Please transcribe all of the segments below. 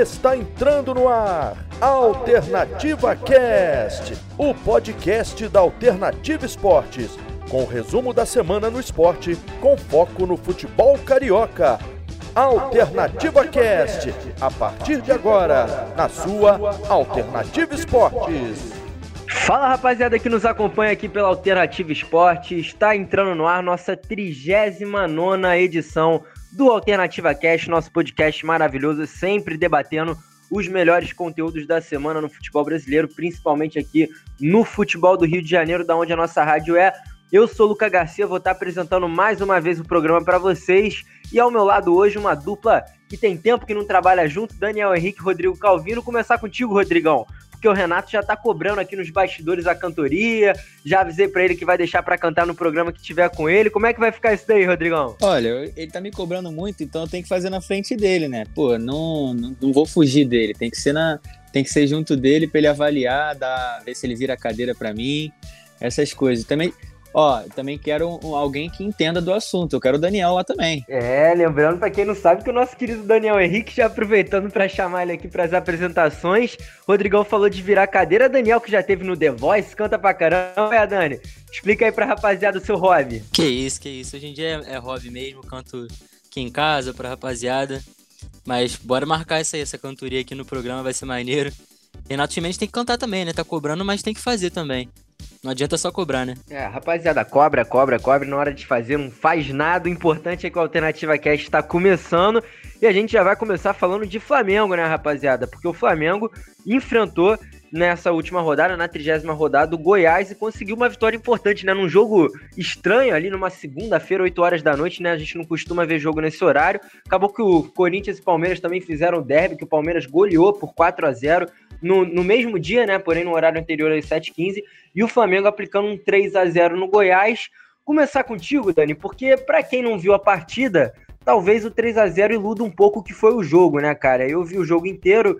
Está entrando no ar Alternativa Cast, o podcast da Alternativa Esportes, com o resumo da semana no esporte, com foco no futebol carioca. Alternativa Cast, a partir de agora, na sua Alternativa Esportes. Fala rapaziada que nos acompanha aqui pela Alternativa Esporte, está entrando no ar nossa 39 edição do Alternativa Cast, nosso podcast maravilhoso, sempre debatendo os melhores conteúdos da semana no futebol brasileiro, principalmente aqui no futebol do Rio de Janeiro, da onde a nossa rádio é. Eu sou Luca Garcia, vou estar apresentando mais uma vez o programa para vocês. E ao meu lado hoje uma dupla que tem tempo que não trabalha junto, Daniel Henrique e Rodrigo Calvino. Começar contigo, Rodrigão porque o Renato já tá cobrando aqui nos bastidores a cantoria. Já avisei para ele que vai deixar para cantar no programa que tiver com ele. Como é que vai ficar isso daí, Rodrigão? Olha, ele tá me cobrando muito, então eu tenho que fazer na frente dele, né? Pô, não, não, não vou fugir dele. Tem que ser na, tem que ser junto dele para ele avaliar, dar, ver se ele vira a cadeira para mim, essas coisas. Também Ó, também quero um, alguém que entenda do assunto. Eu quero o Daniel lá também. É, lembrando para quem não sabe que o nosso querido Daniel Henrique, já aproveitando para chamar ele aqui para as apresentações, Rodrigão falou de virar cadeira. Daniel, que já teve no The Voice, canta pra caramba, é, Dani? Explica aí pra rapaziada o seu hobby. Que isso, que isso. Hoje em dia é, é hobby mesmo, canto aqui em casa pra rapaziada. Mas bora marcar essa aí, essa cantoria aqui no programa, vai ser maneiro. Renato Chimenez tem que cantar também, né? Tá cobrando, mas tem que fazer também. Não adianta só cobrar, né? É, rapaziada, cobra, cobra, cobra. Na hora de fazer, não faz nada. O importante é que a Alternativa Cast está começando. E a gente já vai começar falando de Flamengo, né, rapaziada? Porque o Flamengo enfrentou nessa última rodada, na trigésima rodada, o Goiás e conseguiu uma vitória importante, né? Num jogo estranho ali, numa segunda-feira, 8 horas da noite, né? A gente não costuma ver jogo nesse horário. Acabou que o Corinthians e Palmeiras também fizeram derby, que o Palmeiras goleou por 4 a 0 no, no mesmo dia, né? Porém, no horário anterior às 7h15. E o Flamengo aplicando um 3 a 0 no Goiás. Começar contigo, Dani, porque para quem não viu a partida, talvez o 3 a 0 iluda um pouco o que foi o jogo, né, cara? Eu vi o jogo inteiro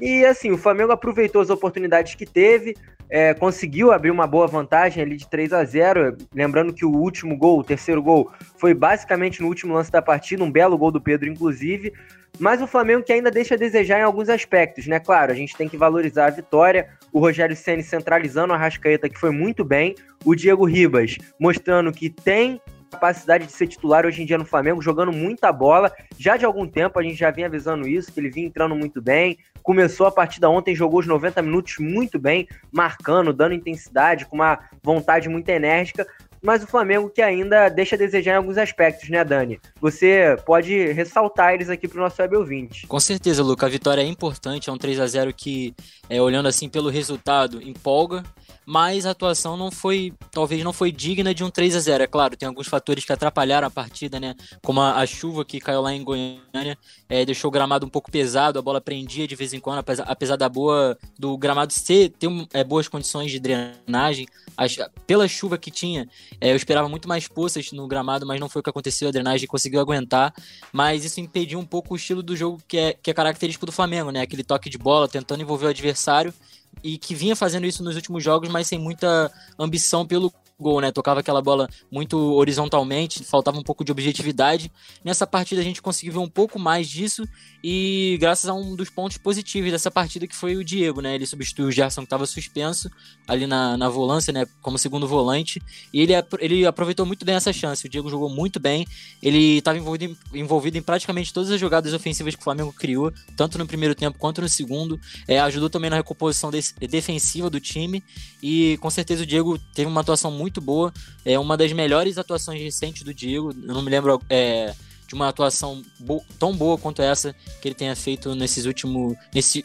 e assim, o Flamengo aproveitou as oportunidades que teve, é, conseguiu abrir uma boa vantagem ali de 3 a 0 Lembrando que o último gol, o terceiro gol, foi basicamente no último lance da partida, um belo gol do Pedro, inclusive. Mas o Flamengo que ainda deixa a desejar em alguns aspectos, né? Claro, a gente tem que valorizar a vitória. O Rogério Ceni centralizando a Rascaeta, que foi muito bem. O Diego Ribas mostrando que tem capacidade de ser titular hoje em dia no Flamengo, jogando muita bola. Já de algum tempo a gente já vinha avisando isso, que ele vinha entrando muito bem. Começou a partida ontem, jogou os 90 minutos muito bem, marcando, dando intensidade, com uma vontade muito enérgica mas o Flamengo que ainda deixa a desejar em alguns aspectos, né, Dani? Você pode ressaltar eles aqui para o nosso web ouvinte. Com certeza, Luca. A vitória é importante, é um 3 a 0 que, é, olhando assim pelo resultado, empolga mas a atuação não foi, talvez não foi digna de um 3 a 0 É claro, tem alguns fatores que atrapalharam a partida, né? Como a, a chuva que caiu lá em Goiânia, é, deixou o gramado um pouco pesado, a bola prendia de vez em quando, apesar, apesar da boa do gramado ser, ter é, boas condições de drenagem. A, pela chuva que tinha, é, eu esperava muito mais poças no gramado, mas não foi o que aconteceu, a drenagem conseguiu aguentar, mas isso impediu um pouco o estilo do jogo que é, que é característico do Flamengo, né? Aquele toque de bola, tentando envolver o adversário e que vinha fazendo isso nos últimos jogos, mas sem muita ambição pelo gol, né? Tocava aquela bola muito horizontalmente, faltava um pouco de objetividade. Nessa partida a gente conseguiu ver um pouco mais disso e graças a um dos pontos positivos dessa partida que foi o Diego, né? Ele substituiu o Gerson que estava suspenso ali na, na volância, né? Como segundo volante e ele, ele aproveitou muito bem essa chance. O Diego jogou muito bem, ele estava envolvido em, envolvido em praticamente todas as jogadas ofensivas que o Flamengo criou, tanto no primeiro tempo quanto no segundo. É, ajudou também na recomposição desse, defensiva do time e com certeza o Diego teve uma atuação muito muito boa. É uma das melhores atuações recentes do Diego. Eu não me lembro é, de uma atuação bo tão boa quanto essa que ele tenha feito nesses últimos. Nesse,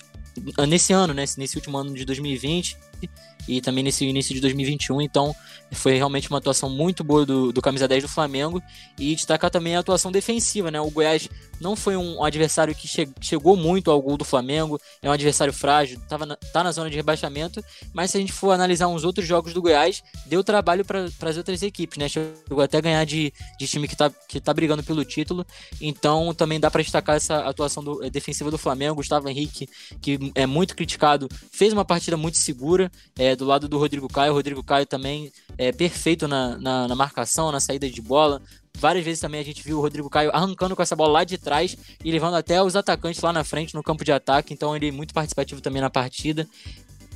nesse ano, né? Nesse último ano de 2020 e também nesse início de 2021. Então, foi realmente uma atuação muito boa do, do camisa 10 do Flamengo e destacar também a atuação defensiva, né? O Goiás não foi um adversário que che chegou muito ao gol do Flamengo, é um adversário frágil, tava na, tá na zona de rebaixamento, mas se a gente for analisar uns outros jogos do Goiás, deu trabalho para as outras equipes, né? Chegou até ganhar de, de time que tá, que tá brigando pelo título, então também dá para destacar essa atuação do, defensiva do Flamengo. Gustavo Henrique, que é muito criticado, fez uma partida muito segura é, do lado do Rodrigo Caio. O Rodrigo Caio também é perfeito na, na, na marcação, na saída de bola, várias vezes também a gente viu o Rodrigo Caio arrancando com essa bola lá de trás e levando até os atacantes lá na frente no campo de ataque. Então ele é muito participativo também na partida.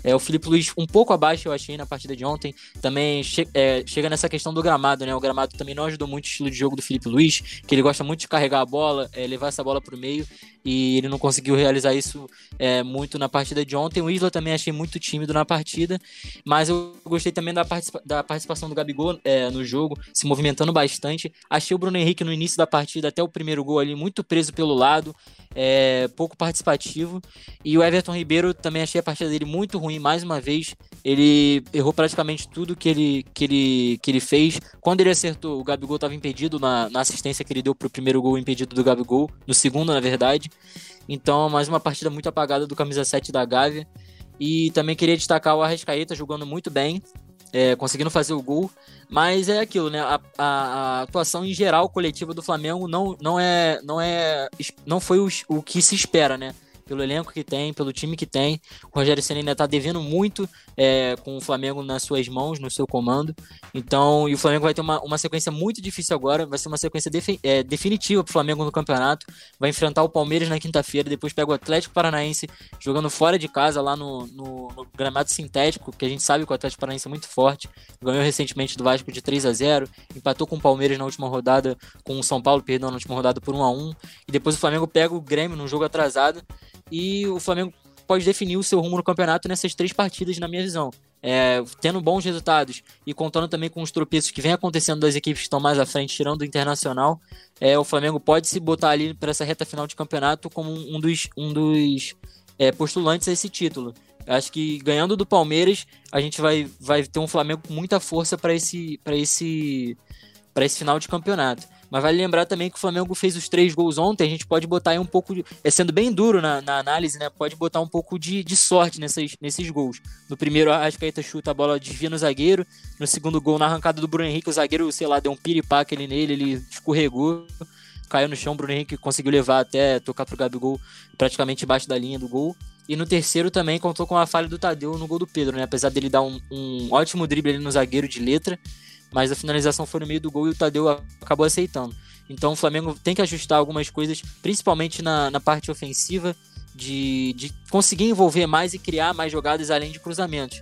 É, o Felipe Luiz um pouco abaixo, eu achei, na partida de ontem. Também che é, chega nessa questão do gramado, né? O gramado também não ajudou muito o estilo de jogo do Felipe Luiz, que ele gosta muito de carregar a bola, é, levar essa bola para o meio, e ele não conseguiu realizar isso é, muito na partida de ontem. O Isla também achei muito tímido na partida, mas eu gostei também da, participa da participação do Gabigol é, no jogo, se movimentando bastante. Achei o Bruno Henrique no início da partida, até o primeiro gol ali, muito preso pelo lado, é, pouco participativo. E o Everton Ribeiro também achei a partida dele muito ruim, mais uma vez. Ele errou praticamente tudo que ele, que ele, que ele fez. Quando ele acertou, o Gabigol estava impedido na, na assistência que ele deu para o primeiro gol impedido do Gabigol, no segundo, na verdade. Então, mais uma partida muito apagada do camisa 7 da Gávea. E também queria destacar o Arrascaeta jogando muito bem, é, conseguindo fazer o gol. Mas é aquilo, né? A, a, a, atuação em geral coletiva do Flamengo não, não é não é não foi o, o que se espera, né? Pelo elenco que tem, pelo time que tem. O Rogério Senna ainda está devendo muito é, com o Flamengo nas suas mãos, no seu comando. Então, e o Flamengo vai ter uma, uma sequência muito difícil agora, vai ser uma sequência defi é, definitiva para o Flamengo no campeonato. Vai enfrentar o Palmeiras na quinta-feira, depois pega o Atlético Paranaense jogando fora de casa, lá no, no, no, gramado sintético, que a gente sabe que o Atlético Paranaense é muito forte. Ganhou recentemente do Vasco de 3 a 0 empatou com o Palmeiras na última rodada, com o São Paulo, perdão, na última rodada por 1 a 1 E depois o Flamengo pega o Grêmio num jogo atrasado e o Flamengo pode definir o seu rumo no campeonato nessas três partidas, na minha visão. É, tendo bons resultados e contando também com os tropeços que vem acontecendo das equipes que estão mais à frente, tirando o Internacional, é, o Flamengo pode se botar ali para essa reta final de campeonato como um dos, um dos é, postulantes a esse título. Acho que ganhando do Palmeiras, a gente vai, vai ter um Flamengo com muita força para esse, esse, esse final de campeonato. Mas vale lembrar também que o Flamengo fez os três gols ontem. A gente pode botar aí um pouco, de, é, sendo bem duro na, na, análise, né? Pode botar um pouco de, de sorte nessas, nesses gols. No primeiro, a Arrascaeta chuta a bola, desvia no zagueiro. No segundo gol, na arrancada do Bruno Henrique, o zagueiro, sei lá, deu um piripaque ali nele, ele escorregou, caiu no chão. O Bruno Henrique conseguiu levar até tocar pro Gabigol praticamente embaixo da linha do gol. E no terceiro também contou com a falha do Tadeu no gol do Pedro, né? Apesar dele dar um, um ótimo drible ali no zagueiro de letra mas a finalização foi no meio do gol e o Tadeu acabou aceitando. Então o Flamengo tem que ajustar algumas coisas, principalmente na, na parte ofensiva, de, de conseguir envolver mais e criar mais jogadas além de cruzamentos.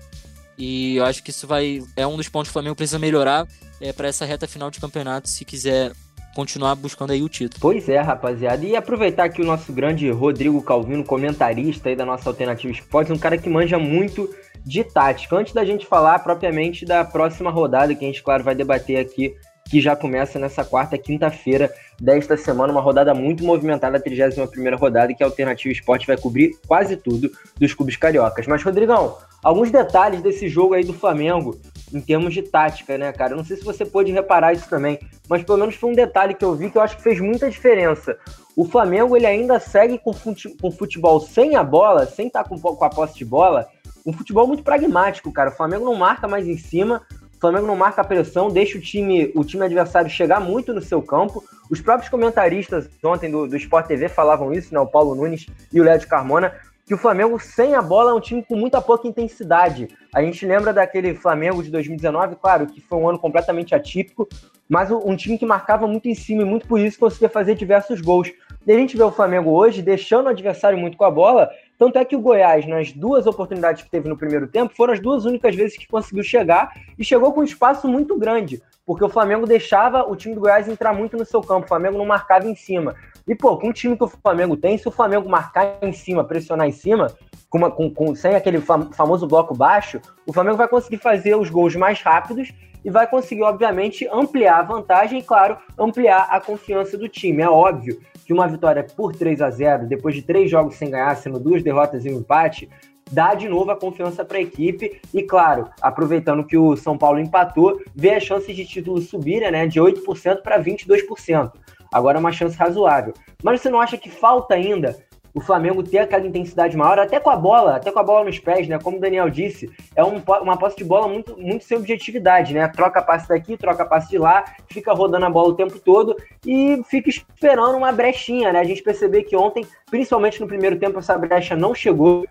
E eu acho que isso vai é um dos pontos que o Flamengo precisa melhorar é, para essa reta final de campeonato, se quiser continuar buscando aí o título. Pois é, rapaziada. E aproveitar que o nosso grande Rodrigo Calvino, comentarista aí da nossa Alternativa Esportes, um cara que manja muito de tática. Antes da gente falar propriamente da próxima rodada, que a gente, claro, vai debater aqui, que já começa nessa quarta, quinta-feira desta semana, uma rodada muito movimentada, a 31 rodada, que a Alternativa Esporte vai cobrir quase tudo dos clubes cariocas. Mas, Rodrigão, alguns detalhes desse jogo aí do Flamengo, em termos de tática, né, cara? Eu não sei se você pôde reparar isso também, mas pelo menos foi um detalhe que eu vi que eu acho que fez muita diferença. O Flamengo, ele ainda segue com futebol sem a bola, sem estar com, com a posse de bola, um futebol muito pragmático, cara. O Flamengo não marca mais em cima, o Flamengo não marca a pressão, deixa o time, o time adversário chegar muito no seu campo. Os próprios comentaristas ontem do, do Sport TV falavam isso, né? O Paulo Nunes e o Léo de Carmona, que o Flamengo sem a bola é um time com muita pouca intensidade. A gente lembra daquele Flamengo de 2019, claro, que foi um ano completamente atípico, mas um time que marcava muito em cima e muito por isso conseguia fazer diversos gols. E a gente vê o Flamengo hoje deixando o adversário muito com a bola tanto é que o Goiás, nas duas oportunidades que teve no primeiro tempo, foram as duas únicas vezes que conseguiu chegar e chegou com um espaço muito grande, porque o Flamengo deixava o time do Goiás entrar muito no seu campo, o Flamengo não marcava em cima. E, pô, com o time que o Flamengo tem, se o Flamengo marcar em cima, pressionar em cima, com uma, com, com, sem aquele famoso bloco baixo, o Flamengo vai conseguir fazer os gols mais rápidos e vai conseguir, obviamente, ampliar a vantagem e, claro, ampliar a confiança do time. É óbvio que uma vitória por 3 a 0 depois de três jogos sem ganhar, sendo duas derrotas e um empate, dá de novo a confiança para a equipe e, claro, aproveitando que o São Paulo empatou, vê as chances de título subirem né, de 8% para 22%. Agora é uma chance razoável. Mas você não acha que falta ainda o Flamengo ter aquela intensidade maior, até com a bola, até com a bola nos pés, né? Como o Daniel disse, é um, uma posse de bola muito, muito sem objetividade, né? Troca passe daqui, troca passe de lá, fica rodando a bola o tempo todo e fica esperando uma brechinha, né? A gente percebeu que ontem, principalmente no primeiro tempo, essa brecha não chegou.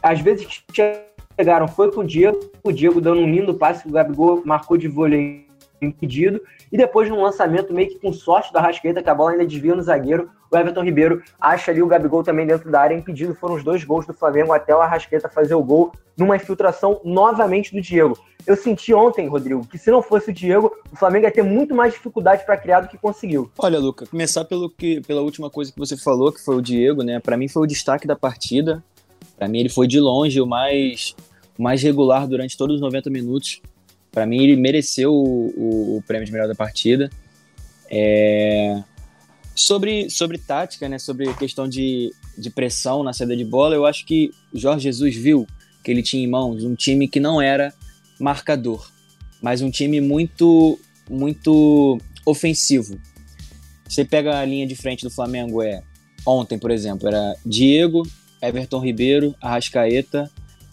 Às vezes chegaram foi com o Diego, o Diego dando um lindo passe que o Gabigol marcou de vôlei impedido. E depois, num lançamento meio que com sorte da Rascaeta, que a bola ainda desvia no zagueiro, o Everton Ribeiro acha ali o Gabigol também dentro da área impedido. Foram os dois gols do Flamengo até o Arrasqueta fazer o gol numa infiltração novamente do Diego. Eu senti ontem, Rodrigo, que se não fosse o Diego, o Flamengo ia ter muito mais dificuldade para criar do que conseguiu. Olha, Luca, começar pelo que, pela última coisa que você falou, que foi o Diego, né? Para mim foi o destaque da partida. Para mim ele foi de longe o mais, mais regular durante todos os 90 minutos. Para mim ele mereceu o, o, o, prêmio de melhor da partida. É... Sobre, sobre tática, né? Sobre questão de, de pressão na saída de bola, eu acho que Jorge Jesus viu que ele tinha em mãos um time que não era marcador, mas um time muito, muito ofensivo. Você pega a linha de frente do Flamengo, é ontem, por exemplo, era Diego, Everton Ribeiro, Arrascaeta,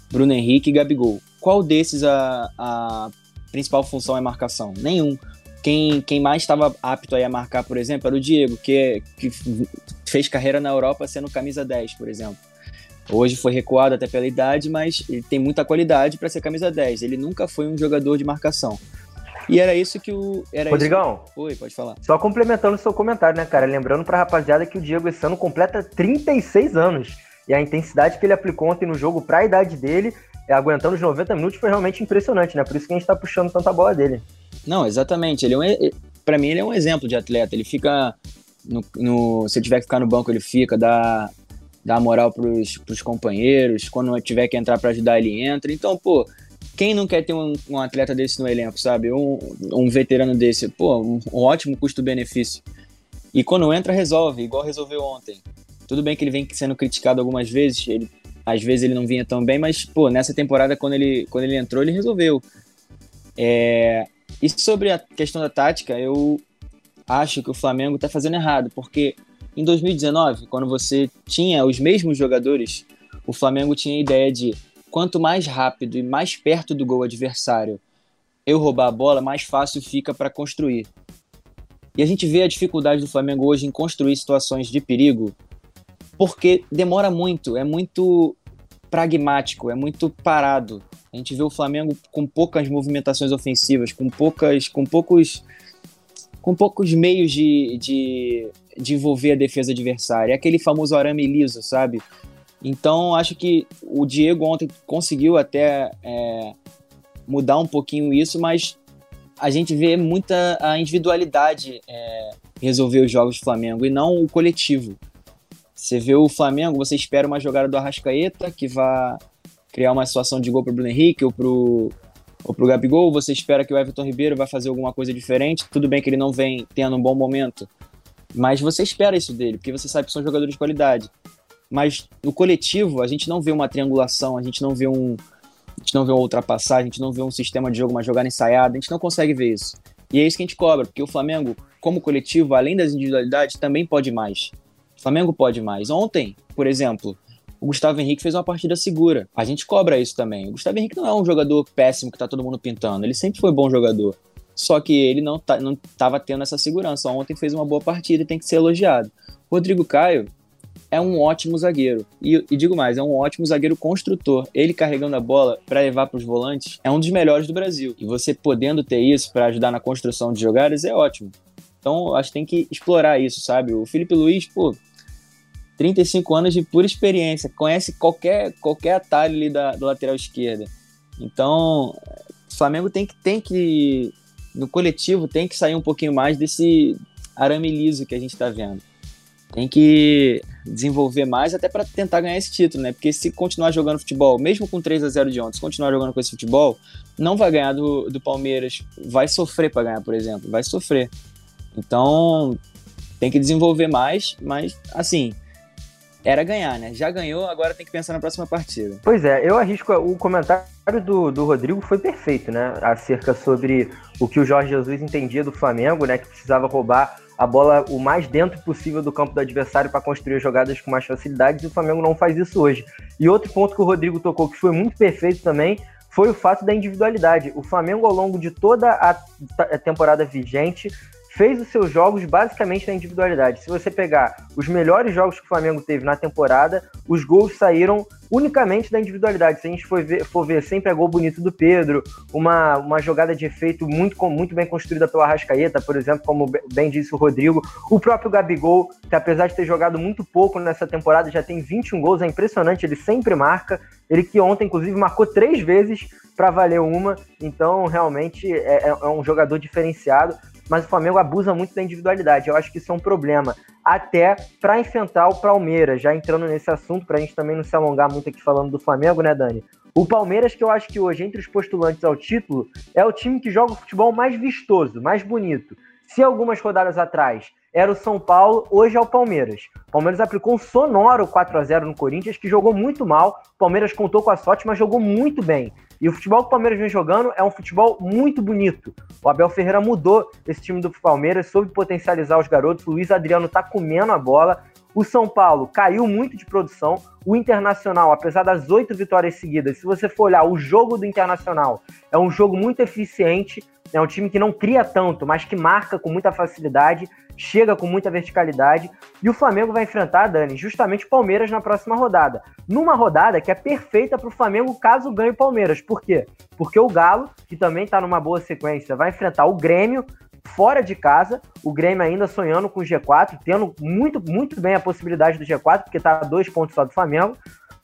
Bruno Henrique e Gabigol. Qual desses a, a principal função é marcação? Nenhum. Quem, quem mais estava apto a marcar, por exemplo, era o Diego, que, que fez carreira na Europa sendo camisa 10, por exemplo. Hoje foi recuado até pela idade, mas ele tem muita qualidade para ser camisa 10. Ele nunca foi um jogador de marcação. E era isso que o. Era Rodrigão. Oi, pode falar. Só complementando o seu comentário, né, cara? Lembrando pra rapaziada que o Diego esse ano completa 36 anos. E a intensidade que ele aplicou ontem no jogo para a idade dele, aguentando os 90 minutos, foi realmente impressionante, né? Por isso que a gente tá puxando tanta bola dele. Não, exatamente. Ele é um, para mim, ele é um exemplo de atleta. Ele fica. No, no, se tiver que ficar no banco, ele fica, dá, dá moral pros, pros companheiros, quando tiver que entrar para ajudar, ele entra. Então, pô, quem não quer ter um, um atleta desse no elenco, sabe? Um, um veterano desse, pô, um, um ótimo custo-benefício. E quando entra, resolve, igual resolveu ontem. Tudo bem que ele vem sendo criticado algumas vezes, ele, às vezes ele não vinha tão bem, mas, pô, nessa temporada, quando ele, quando ele entrou, ele resolveu. É, e sobre a questão da tática, eu acho que o Flamengo está fazendo errado, porque em 2019, quando você tinha os mesmos jogadores, o Flamengo tinha a ideia de quanto mais rápido e mais perto do gol adversário eu roubar a bola, mais fácil fica para construir. E a gente vê a dificuldade do Flamengo hoje em construir situações de perigo, porque demora muito, é muito pragmático, é muito parado. A gente vê o Flamengo com poucas movimentações ofensivas, com poucas, com poucos, com poucos meios de, de de envolver a defesa adversária. É aquele famoso arame liso, sabe? Então, acho que o Diego ontem conseguiu até é, mudar um pouquinho isso, mas a gente vê muita a individualidade é, resolver os jogos do Flamengo e não o coletivo. Você vê o Flamengo, você espera uma jogada do Arrascaeta que vá criar uma situação de gol para o Bruno Henrique ou para ou pro Gabigol, você espera que o Everton Ribeiro vai fazer alguma coisa diferente. Tudo bem que ele não vem tendo um bom momento, mas você espera isso dele, porque você sabe que são jogadores de qualidade. Mas no coletivo, a gente não vê uma triangulação, a gente não vê um. A gente não vê uma ultrapassagem, a gente não vê um sistema de jogo, uma jogada ensaiada, a gente não consegue ver isso. E é isso que a gente cobra, porque o Flamengo, como coletivo, além das individualidades, também pode mais. Flamengo pode mais. Ontem, por exemplo, o Gustavo Henrique fez uma partida segura. A gente cobra isso também. O Gustavo Henrique não é um jogador péssimo que tá todo mundo pintando. Ele sempre foi bom jogador. Só que ele não, tá, não tava tendo essa segurança. Ontem fez uma boa partida e tem que ser elogiado. Rodrigo Caio é um ótimo zagueiro. E, e digo mais, é um ótimo zagueiro construtor. Ele carregando a bola para levar para os volantes é um dos melhores do Brasil. E você podendo ter isso para ajudar na construção de jogadas é ótimo. Então, acho que tem que explorar isso, sabe? O Felipe Luiz, pô, 35 anos de pura experiência, conhece qualquer, qualquer atalho ali da, da lateral esquerda. Então, o Flamengo tem que, tem que no coletivo tem que sair um pouquinho mais desse arame liso que a gente está vendo. Tem que desenvolver mais até para tentar ganhar esse título, né? Porque se continuar jogando futebol, mesmo com 3 a 0 de ontem, se continuar jogando com esse futebol, não vai ganhar do, do Palmeiras, vai sofrer para ganhar, por exemplo, vai sofrer. Então, tem que desenvolver mais, mas assim, era ganhar, né? Já ganhou, agora tem que pensar na próxima partida. Pois é, eu arrisco. O comentário do, do Rodrigo foi perfeito, né? Acerca sobre o que o Jorge Jesus entendia do Flamengo, né? Que precisava roubar a bola o mais dentro possível do campo do adversário para construir jogadas com mais facilidade, e o Flamengo não faz isso hoje. E outro ponto que o Rodrigo tocou, que foi muito perfeito também, foi o fato da individualidade. O Flamengo, ao longo de toda a temporada vigente, fez os seus jogos basicamente na individualidade. Se você pegar os melhores jogos que o Flamengo teve na temporada, os gols saíram unicamente da individualidade. Se a gente for ver, for ver sempre a gol bonito do Pedro, uma, uma jogada de efeito muito, muito bem construída pela Arrascaeta, por exemplo, como bem disse o Rodrigo, o próprio Gabigol, que apesar de ter jogado muito pouco nessa temporada, já tem 21 gols, é impressionante, ele sempre marca. Ele que ontem, inclusive, marcou três vezes para valer uma, então realmente é, é, é um jogador diferenciado mas o Flamengo abusa muito da individualidade. Eu acho que isso é um problema. Até para enfrentar o Palmeiras, já entrando nesse assunto, para a gente também não se alongar muito aqui falando do Flamengo, né, Dani? O Palmeiras, que eu acho que hoje, entre os postulantes ao título, é o time que joga o futebol mais vistoso, mais bonito. Se algumas rodadas atrás era o São Paulo, hoje é o Palmeiras. O Palmeiras aplicou um sonoro 4 a 0 no Corinthians, que jogou muito mal. O Palmeiras contou com a sorte, mas jogou muito bem. E o futebol que o Palmeiras vem jogando é um futebol muito bonito. O Abel Ferreira mudou esse time do Palmeiras, soube potencializar os garotos. O Luiz Adriano tá comendo a bola. O São Paulo caiu muito de produção. O Internacional, apesar das oito vitórias seguidas, se você for olhar o jogo do Internacional, é um jogo muito eficiente. É um time que não cria tanto, mas que marca com muita facilidade chega com muita verticalidade. E o Flamengo vai enfrentar, Dani, justamente o Palmeiras na próxima rodada. Numa rodada que é perfeita para o Flamengo caso ganhe o Palmeiras. Por quê? Porque o Galo, que também está numa boa sequência, vai enfrentar o Grêmio fora de casa, o Grêmio ainda sonhando com o G4, tendo muito, muito bem a possibilidade do G4, porque está a dois pontos só do Flamengo.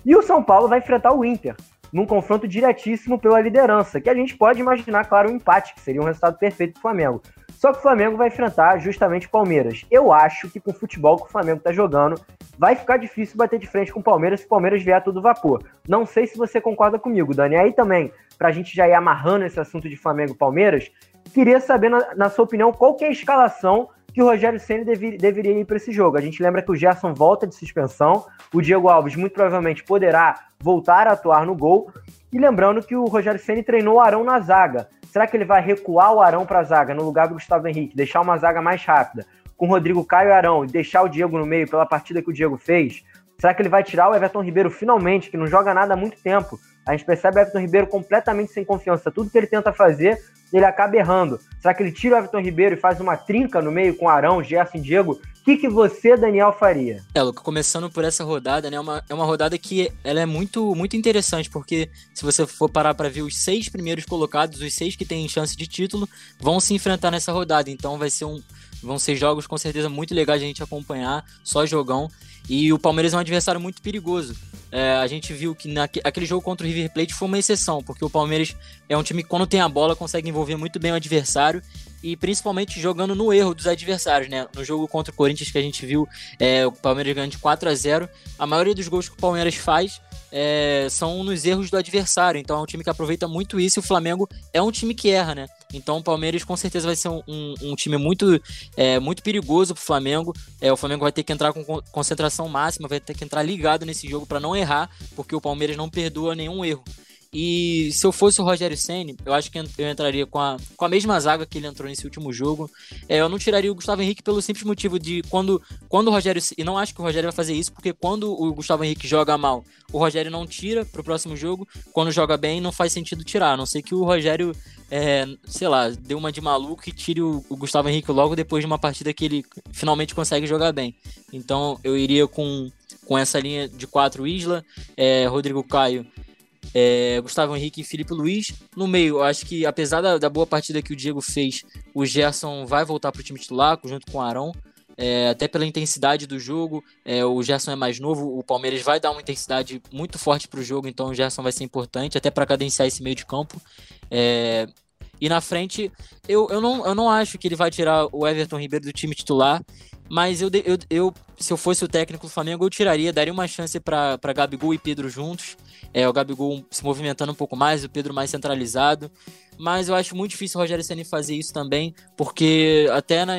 E o São Paulo vai enfrentar o Inter, num confronto diretíssimo pela liderança, que a gente pode imaginar, claro, um empate, que seria um resultado perfeito do Flamengo. Só que o Flamengo vai enfrentar justamente o Palmeiras. Eu acho que com o futebol que o Flamengo tá jogando, vai ficar difícil bater de frente com o Palmeiras se o Palmeiras vier a tudo vapor. Não sei se você concorda comigo, Dani. Aí também, pra gente já ir amarrando esse assunto de Flamengo e Palmeiras, queria saber, na, na sua opinião, qual é a escalação que o Rogério dev, deveria ir para esse jogo. A gente lembra que o Gerson volta de suspensão, o Diego Alves muito provavelmente poderá voltar a atuar no gol. E lembrando que o Rogério Ceni treinou o Arão na zaga. Será que ele vai recuar o Arão para a zaga no lugar do Gustavo Henrique, deixar uma zaga mais rápida, com o Rodrigo Caio e Arão e deixar o Diego no meio pela partida que o Diego fez? Será que ele vai tirar o Everton Ribeiro finalmente, que não joga nada há muito tempo? A gente percebe o Everton Ribeiro completamente sem confiança. Tudo que ele tenta fazer, ele acaba errando. Será que ele tira o Everton Ribeiro e faz uma trinca no meio com Arão, Gerson e Diego? O que, que você, Daniel, faria? É, Luca, começando por essa rodada, né? É uma, é uma rodada que ela é muito, muito interessante, porque se você for parar para ver os seis primeiros colocados, os seis que têm chance de título, vão se enfrentar nessa rodada. Então vai ser um. Vão ser jogos com certeza muito legais de a gente acompanhar, só jogão. E o Palmeiras é um adversário muito perigoso. É, a gente viu que naquele jogo contra o River Plate foi uma exceção, porque o Palmeiras é um time que, quando tem a bola, consegue envolver muito bem o adversário e principalmente jogando no erro dos adversários, né? No jogo contra o Corinthians que a gente viu é, o Palmeiras ganhando de 4 a 0 a maioria dos gols que o Palmeiras faz é, são nos erros do adversário. Então é um time que aproveita muito isso e o Flamengo é um time que erra, né? Então o Palmeiras com certeza vai ser um, um, um time muito, é, muito perigoso pro Flamengo. É, o Flamengo vai ter que entrar com concentração máxima, vai ter que entrar ligado nesse jogo para não errar, porque o Palmeiras não perdoa nenhum erro. E se eu fosse o Rogério Senni, eu acho que eu entraria com a, com a mesma zaga que ele entrou nesse último jogo. É, eu não tiraria o Gustavo Henrique pelo simples motivo de quando, quando o Rogério. E não acho que o Rogério vai fazer isso, porque quando o Gustavo Henrique joga mal, o Rogério não tira pro próximo jogo. Quando joga bem, não faz sentido tirar. A não ser que o Rogério, é, sei lá, dê uma de maluco e tire o, o Gustavo Henrique logo depois de uma partida que ele finalmente consegue jogar bem. Então eu iria com, com essa linha de quatro Isla, é, Rodrigo Caio é, Gustavo Henrique e Felipe Luiz. No meio, eu acho que apesar da, da, boa partida que o Diego fez, o Gerson vai voltar para o time titular junto com o Arão. É, até pela intensidade do jogo, é, o Gerson é mais novo, o Palmeiras vai dar uma intensidade muito forte para o jogo, então o Gerson vai ser importante, até para cadenciar esse meio de campo. É, e na frente, eu, eu, não, eu não acho que ele vai tirar o Everton Ribeiro do time titular. Mas eu, eu, eu, se eu fosse o técnico do Flamengo, eu tiraria, daria uma chance para Gabigol e Pedro juntos. É, o Gabigol se movimentando um pouco mais, o Pedro mais centralizado. Mas eu acho muito difícil o Rogério Senna fazer isso também, porque até na,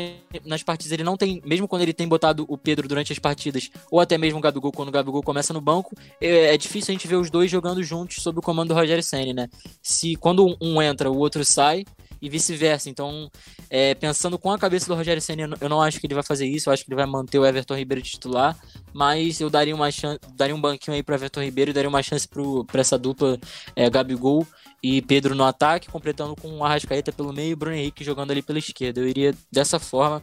nas partidas ele não tem, mesmo quando ele tem botado o Pedro durante as partidas, ou até mesmo o Gabigol quando o Gabigol começa no banco, é, é difícil a gente ver os dois jogando juntos sob o comando do Rogério Senna, né? Se quando um entra, o outro sai, e vice-versa. Então, é, pensando com a cabeça do Rogério Senna, eu não acho que ele vai fazer isso, eu acho que ele vai manter o Everton Ribeiro titular, mas eu daria uma chance, daria um banquinho aí para Everton Ribeiro e daria uma chance para essa dupla é, Gabigol e Pedro no ataque, completando com o Arrascaeta pelo meio e Bruno Henrique jogando ali pela esquerda. Eu iria dessa forma,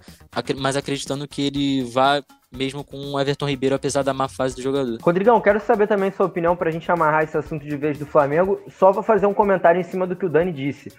mas acreditando que ele vá mesmo com o Everton Ribeiro, apesar da má fase do jogador. Rodrigão, quero saber também sua opinião para a gente amarrar esse assunto de vez do Flamengo, só para fazer um comentário em cima do que o Dani disse.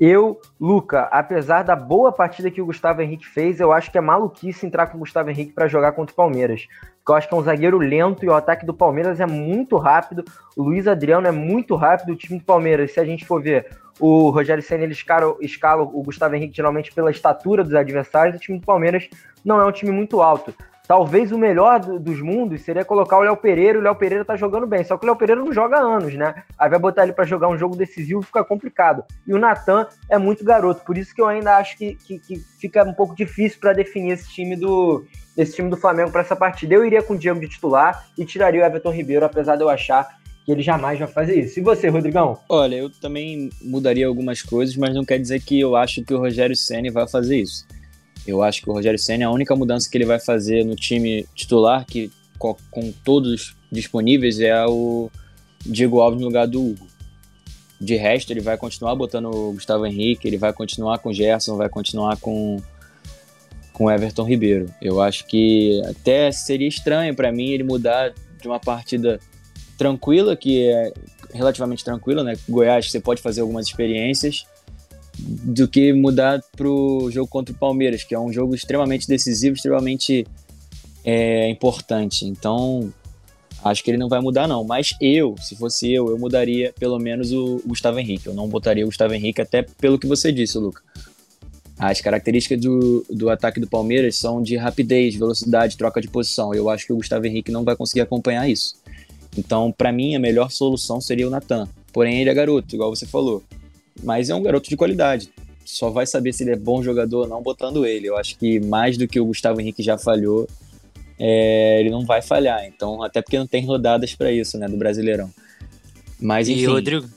Eu, Luca, apesar da boa partida que o Gustavo Henrique fez, eu acho que é maluquice entrar com o Gustavo Henrique para jogar contra o Palmeiras. Porque eu acho que é um zagueiro lento e o ataque do Palmeiras é muito rápido. O Luiz Adriano é muito rápido. O time do Palmeiras, se a gente for ver, o Rogério Senna ele escala, escala o Gustavo Henrique geralmente pela estatura dos adversários. O time do Palmeiras não é um time muito alto. Talvez o melhor do, dos mundos seria colocar o Léo Pereira. O Léo Pereira tá jogando bem, só que o Léo Pereira não joga há anos, né? Aí vai botar ele para jogar um jogo decisivo fica complicado. E o Natan é muito garoto, por isso que eu ainda acho que, que, que fica um pouco difícil para definir esse time do esse time do Flamengo para essa partida. Eu iria com o Diego de titular e tiraria o Everton Ribeiro, apesar de eu achar que ele jamais vai fazer isso. E você, Rodrigão? Olha, eu também mudaria algumas coisas, mas não quer dizer que eu acho que o Rogério Ceni vai fazer isso. Eu acho que o Rogério Senna, a única mudança que ele vai fazer no time titular, que com todos disponíveis, é o Diego Alves no lugar do Hugo. De resto, ele vai continuar botando o Gustavo Henrique, ele vai continuar com o Gerson, vai continuar com com Everton Ribeiro. Eu acho que até seria estranho para mim ele mudar de uma partida tranquila, que é relativamente tranquila, né? Goiás você pode fazer algumas experiências, do que mudar pro jogo contra o Palmeiras, que é um jogo extremamente decisivo, extremamente é, importante. Então, acho que ele não vai mudar, não. Mas eu, se fosse eu, eu mudaria pelo menos o Gustavo Henrique. Eu não botaria o Gustavo Henrique, até pelo que você disse, Luca. As características do, do ataque do Palmeiras são de rapidez, velocidade, troca de posição. Eu acho que o Gustavo Henrique não vai conseguir acompanhar isso. Então, para mim, a melhor solução seria o Natan. Porém, ele é garoto, igual você falou mas é um garoto de qualidade. Só vai saber se ele é bom jogador ou não botando ele. Eu acho que mais do que o Gustavo Henrique já falhou, é, ele não vai falhar. Então, até porque não tem rodadas para isso, né, do Brasileirão. Mas enfim. E Rodrigo?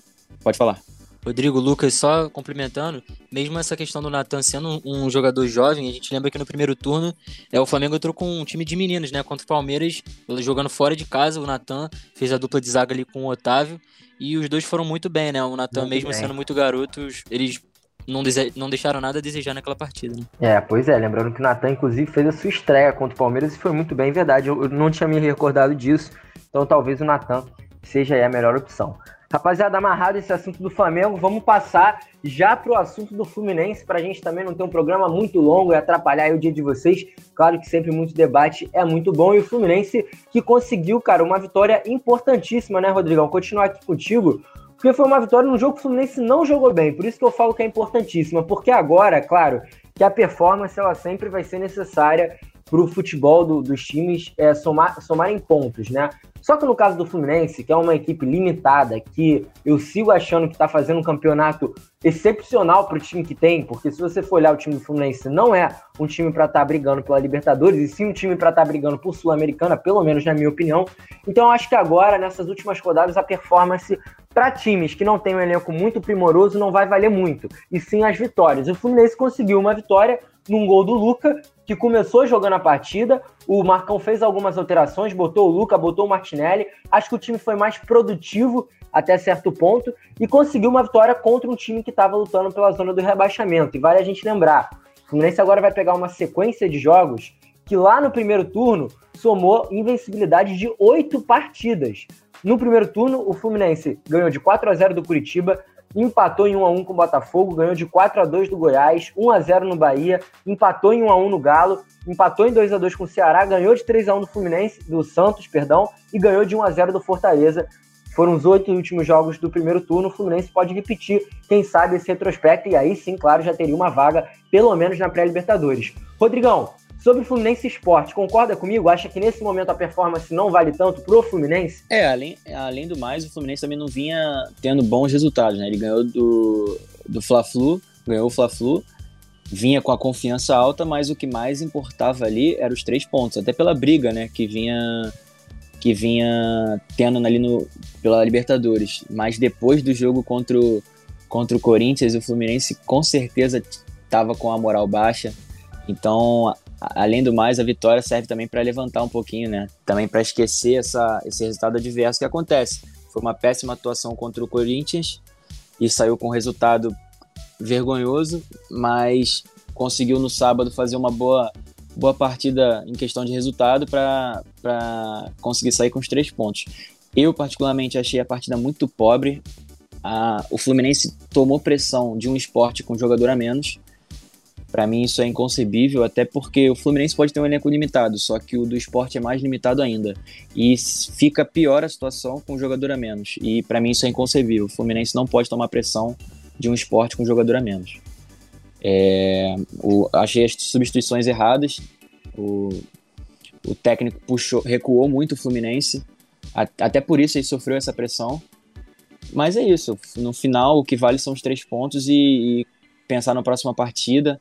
Pode falar. Rodrigo, Lucas, só complementando, mesmo essa questão do Natan sendo um, jogador jovem, a gente lembra que no primeiro turno é, o Flamengo entrou com um time de meninos, né? Contra o Palmeiras, jogando fora de casa, o Natan fez a dupla de zaga ali com o Otávio. E os dois foram muito bem, né? O Natan, mesmo bem. sendo muito garotos, eles não, não deixaram nada a desejar naquela partida. Né? É, pois é. Lembrando que o Natan, inclusive, fez a sua estreia contra o Palmeiras e foi muito bem, verdade. Eu, eu não tinha me recordado disso. Então talvez o Natan seja a melhor opção. Rapaziada, amarrado esse assunto do Flamengo, vamos passar já para o assunto do Fluminense, para a gente também não ter um programa muito longo e atrapalhar o dia de vocês. Claro que sempre muito debate é muito bom. E o Fluminense que conseguiu, cara, uma vitória importantíssima, né, Rodrigão? Continuar aqui contigo, porque foi uma vitória num jogo que o Fluminense não jogou bem. Por isso que eu falo que é importantíssima, porque agora, claro, que a performance ela sempre vai ser necessária para o futebol do, dos times é, somar, somarem pontos, né? Só que no caso do Fluminense, que é uma equipe limitada, que eu sigo achando que está fazendo um campeonato excepcional para o time que tem, porque se você for olhar o time do Fluminense, não é um time para estar tá brigando pela Libertadores, e sim um time para estar tá brigando por Sul-Americana, pelo menos na minha opinião. Então acho que agora, nessas últimas rodadas, a performance para times que não têm um elenco muito primoroso não vai valer muito, e sim as vitórias. O Fluminense conseguiu uma vitória num gol do Luca, que começou jogando a partida. O Marcão fez algumas alterações, botou o Luca, botou o Martinelli. Acho que o time foi mais produtivo até certo ponto e conseguiu uma vitória contra um time que estava lutando pela zona do rebaixamento. E vale a gente lembrar: o Fluminense agora vai pegar uma sequência de jogos que lá no primeiro turno somou invencibilidade de oito partidas. No primeiro turno, o Fluminense ganhou de 4 a 0 do Curitiba, empatou em 1 a 1 com o Botafogo, ganhou de 4 a 2 do Goiás, 1 a 0 no Bahia, empatou em 1 a 1 no Galo, empatou em 2 a 2 com o Ceará, ganhou de 3 a 1 do Fluminense, do Santos, perdão, e ganhou de 1 a 0 do Fortaleza. Foram os oito últimos jogos do primeiro turno. O Fluminense pode repetir, quem sabe, esse retrospecto, e aí sim, claro, já teria uma vaga, pelo menos na pré-Libertadores. Rodrigão, Sobre o Fluminense Esporte, concorda comigo? Acha que nesse momento a performance não vale tanto pro Fluminense? É, além, além do mais, o Fluminense também não vinha tendo bons resultados, né? Ele ganhou do, do Fla-Flu, ganhou o Fla-Flu, vinha com a confiança alta, mas o que mais importava ali eram os três pontos, até pela briga, né, que vinha que vinha tendo ali no, pela Libertadores. Mas depois do jogo contra o, contra o Corinthians, o Fluminense com certeza estava com a moral baixa. Então além do mais, a vitória serve também para levantar um pouquinho, né? Também para esquecer essa, esse resultado adverso que acontece. Foi uma péssima atuação contra o Corinthians, e saiu com resultado vergonhoso, mas conseguiu no sábado fazer uma boa, boa partida em questão de resultado para conseguir sair com os três pontos. Eu, particularmente, achei a partida muito pobre. A, o Fluminense tomou pressão de um esporte com jogador a menos. Para mim, isso é inconcebível, até porque o Fluminense pode ter um elenco limitado, só que o do esporte é mais limitado ainda. E fica pior a situação com um jogador a menos. E para mim, isso é inconcebível. O Fluminense não pode tomar pressão de um esporte com jogador a menos. É, o, achei as substituições erradas. O, o técnico puxou, recuou muito o Fluminense. A, até por isso ele sofreu essa pressão. Mas é isso. No final, o que vale são os três pontos e, e pensar na próxima partida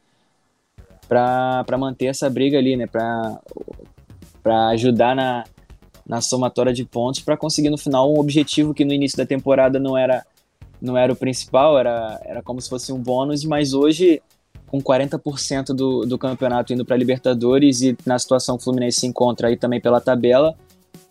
para manter essa briga ali, né? Para ajudar na, na somatória de pontos para conseguir no final um objetivo que no início da temporada não era não era o principal, era, era como se fosse um bônus, mas hoje, com 40% do, do campeonato indo para Libertadores e na situação que o Fluminense se encontra aí também pela tabela,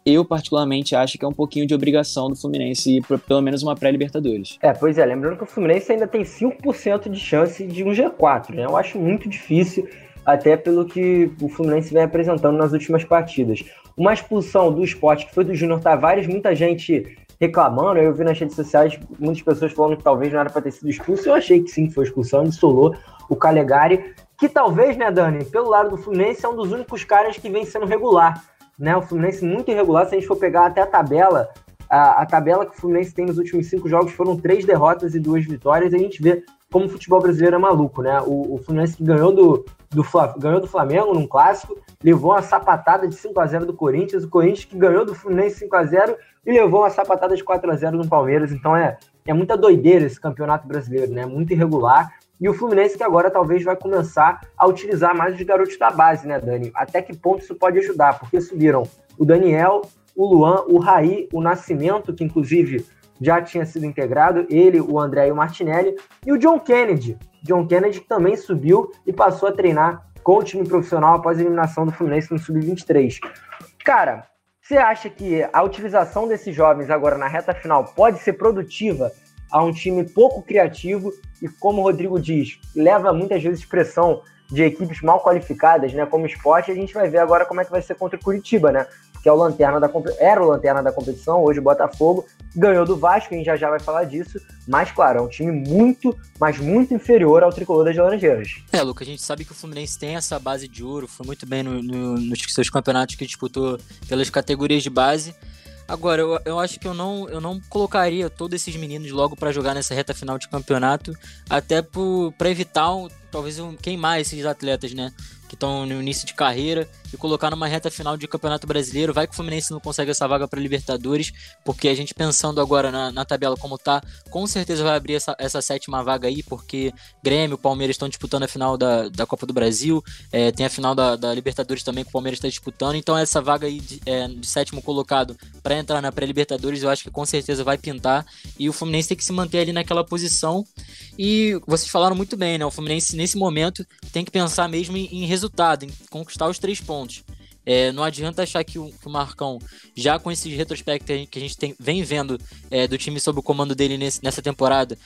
eu particularmente acho que é um pouquinho de obrigação do Fluminense ir para pelo menos uma pré-Libertadores. É, pois é, lembrando que o Fluminense ainda tem 5% de chance de um G4, né? Eu acho muito difícil, até pelo que o Fluminense vem apresentando nas últimas partidas. Uma expulsão do esporte que foi do Júnior Tavares, muita gente reclamando. Eu vi nas redes sociais muitas pessoas falando que talvez não era para ter sido expulso. Eu achei que sim, foi expulsão, ele solou o Calegari, que talvez, né, Dani, pelo lado do Fluminense, é um dos únicos caras que vem sendo regular. Né? O Fluminense muito irregular, se a gente for pegar até a tabela, a, a tabela que o Fluminense tem nos últimos cinco jogos foram três derrotas e duas vitórias, e a gente vê como o futebol brasileiro é maluco, né? O, o Fluminense que ganhou do, do, ganhou do Flamengo num clássico, levou uma sapatada de 5 a 0 do Corinthians, o Corinthians que ganhou do Fluminense 5 a 0 e levou uma sapatada de 4 a 0 no Palmeiras. Então é, é muita doideira esse campeonato brasileiro, né? Muito irregular. E o Fluminense que agora talvez vai começar a utilizar mais os garotos da base, né, Dani? Até que ponto isso pode ajudar? Porque subiram o Daniel, o Luan, o Raí, o Nascimento, que inclusive já tinha sido integrado, ele, o André e o Martinelli, e o John Kennedy. John Kennedy também subiu e passou a treinar com o time profissional após a eliminação do Fluminense no Sub-23. Cara, você acha que a utilização desses jovens agora na reta final pode ser produtiva a um time pouco criativo e, como o Rodrigo diz, leva muitas vezes pressão de equipes mal qualificadas, né? Como esporte, a gente vai ver agora como é que vai ser contra o Curitiba, né? Que é o lanterna da era o lanterna da competição, hoje o Botafogo ganhou do Vasco, a gente já já vai falar disso, mas claro, é um time muito, mas muito inferior ao tricolor das Laranjeiras. É, Luca, a gente sabe que o Fluminense tem essa base de ouro, foi muito bem no, no, nos seus campeonatos que disputou pelas categorias de base. Agora, eu, eu acho que eu não, eu não colocaria todos esses meninos logo para jogar nessa reta final de campeonato, até para evitar talvez um, queimar esses atletas, né? Que estão no início de carreira e colocar numa reta final de Campeonato Brasileiro. Vai que o Fluminense não consegue essa vaga para Libertadores, porque a gente pensando agora na, na, tabela como tá, com certeza vai abrir essa, essa sétima vaga aí, porque Grêmio, Palmeiras estão disputando a final da, da Copa do Brasil, é, tem a final da, da, Libertadores também que o Palmeiras está disputando, então essa vaga aí de, é, de sétimo colocado para entrar na pré-Libertadores eu acho que com certeza vai pintar e o Fluminense tem que se manter ali naquela posição. E vocês falaram muito bem, né? O Fluminense nesse momento tem que pensar mesmo em, em resultado, em conquistar os três pontos. É, não adianta achar que o, que o, Marcão, já com esse retrospecto que a gente tem, vem vendo é, do time sob o comando dele nesse, nessa temporada,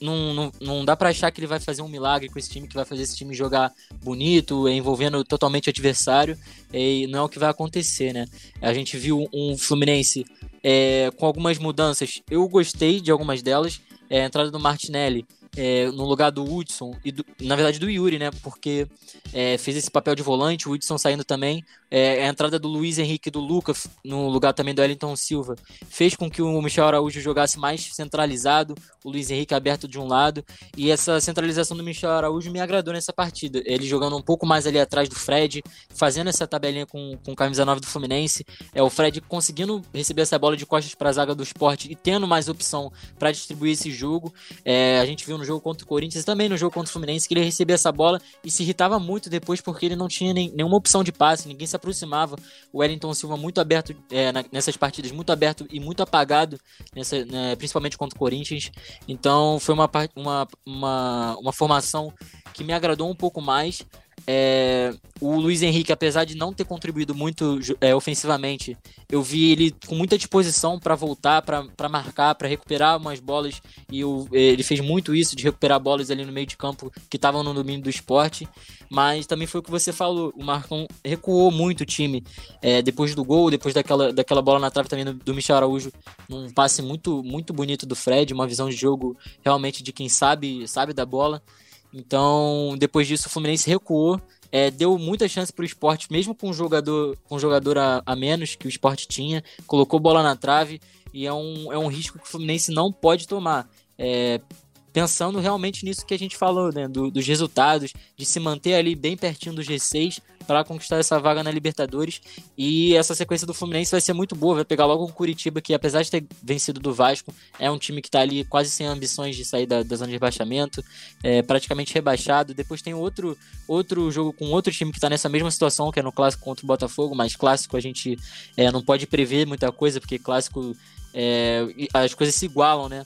não, dá para achar que ele vai fazer um milagre com esse time, que vai fazer esse time jogar bonito, envolvendo totalmente o adversário, e não é o que vai acontecer, né? A gente viu um Fluminense é, com algumas mudanças, eu gostei de algumas delas, é, a entrada do Martinelli é, no lugar do Hudson e do, na verdade do Yuri, né? Porque é, fez esse papel de volante, o Hudson saindo também. É, a entrada do Luiz Henrique e do Lucas no lugar também do Wellington Silva fez com que o Michel Araújo jogasse mais centralizado, o Luiz Henrique aberto de um lado. E essa centralização do Michel Araújo me agradou nessa partida. Ele jogando um pouco mais ali atrás do Fred, fazendo essa tabelinha com, com camisa 9 do Fluminense. É o Fred conseguindo receber essa bola de costas para a zaga do esporte e tendo mais opção para distribuir esse jogo. É, a gente viu no jogo contra o Corinthians também no jogo contra o Fluminense que ele recebia essa bola e se irritava muito depois porque ele não tinha nem, nenhuma opção de passe, ninguém se aproximava. O Wellington Silva muito aberto é, na, nessas partidas, muito aberto e muito apagado, nessa, né, principalmente contra o Corinthians. Então foi uma, uma, uma, uma formação que me agradou um pouco mais. É, o Luiz Henrique, apesar de não ter contribuído muito é, ofensivamente, eu vi ele com muita disposição para voltar, para marcar, para recuperar umas bolas. E eu, ele fez muito isso de recuperar bolas ali no meio de campo que estavam no domínio do esporte. Mas também foi o que você falou: o Marcão recuou muito o time é, depois do gol, depois daquela, daquela bola na trave também do, do Michel Araújo. Um passe muito, muito bonito do Fred, uma visão de jogo realmente de quem sabe, sabe da bola. Então, depois disso, o Fluminense recuou, é, deu muita chance para o esporte, mesmo com um jogador, com um jogador a, a, menos que o esporte tinha, colocou bola na trave e é um, é um risco que o Fluminense não pode tomar. É, pensando realmente nisso que a gente falou, né, do, dos resultados, de se manter ali bem pertinho do G6 para conquistar essa vaga na Libertadores. E essa sequência do Fluminense vai ser muito boa, vai pegar logo o Curitiba, que apesar de ter vencido do Vasco, é um time que está ali quase sem ambições de sair da, da zona de rebaixamento, é, praticamente rebaixado. Depois tem outro, outro jogo com outro time que está nessa mesma situação, que é no clássico contra o Botafogo, mas clássico a gente é, não pode prever muita coisa, porque clássico é, as coisas se igualam, né?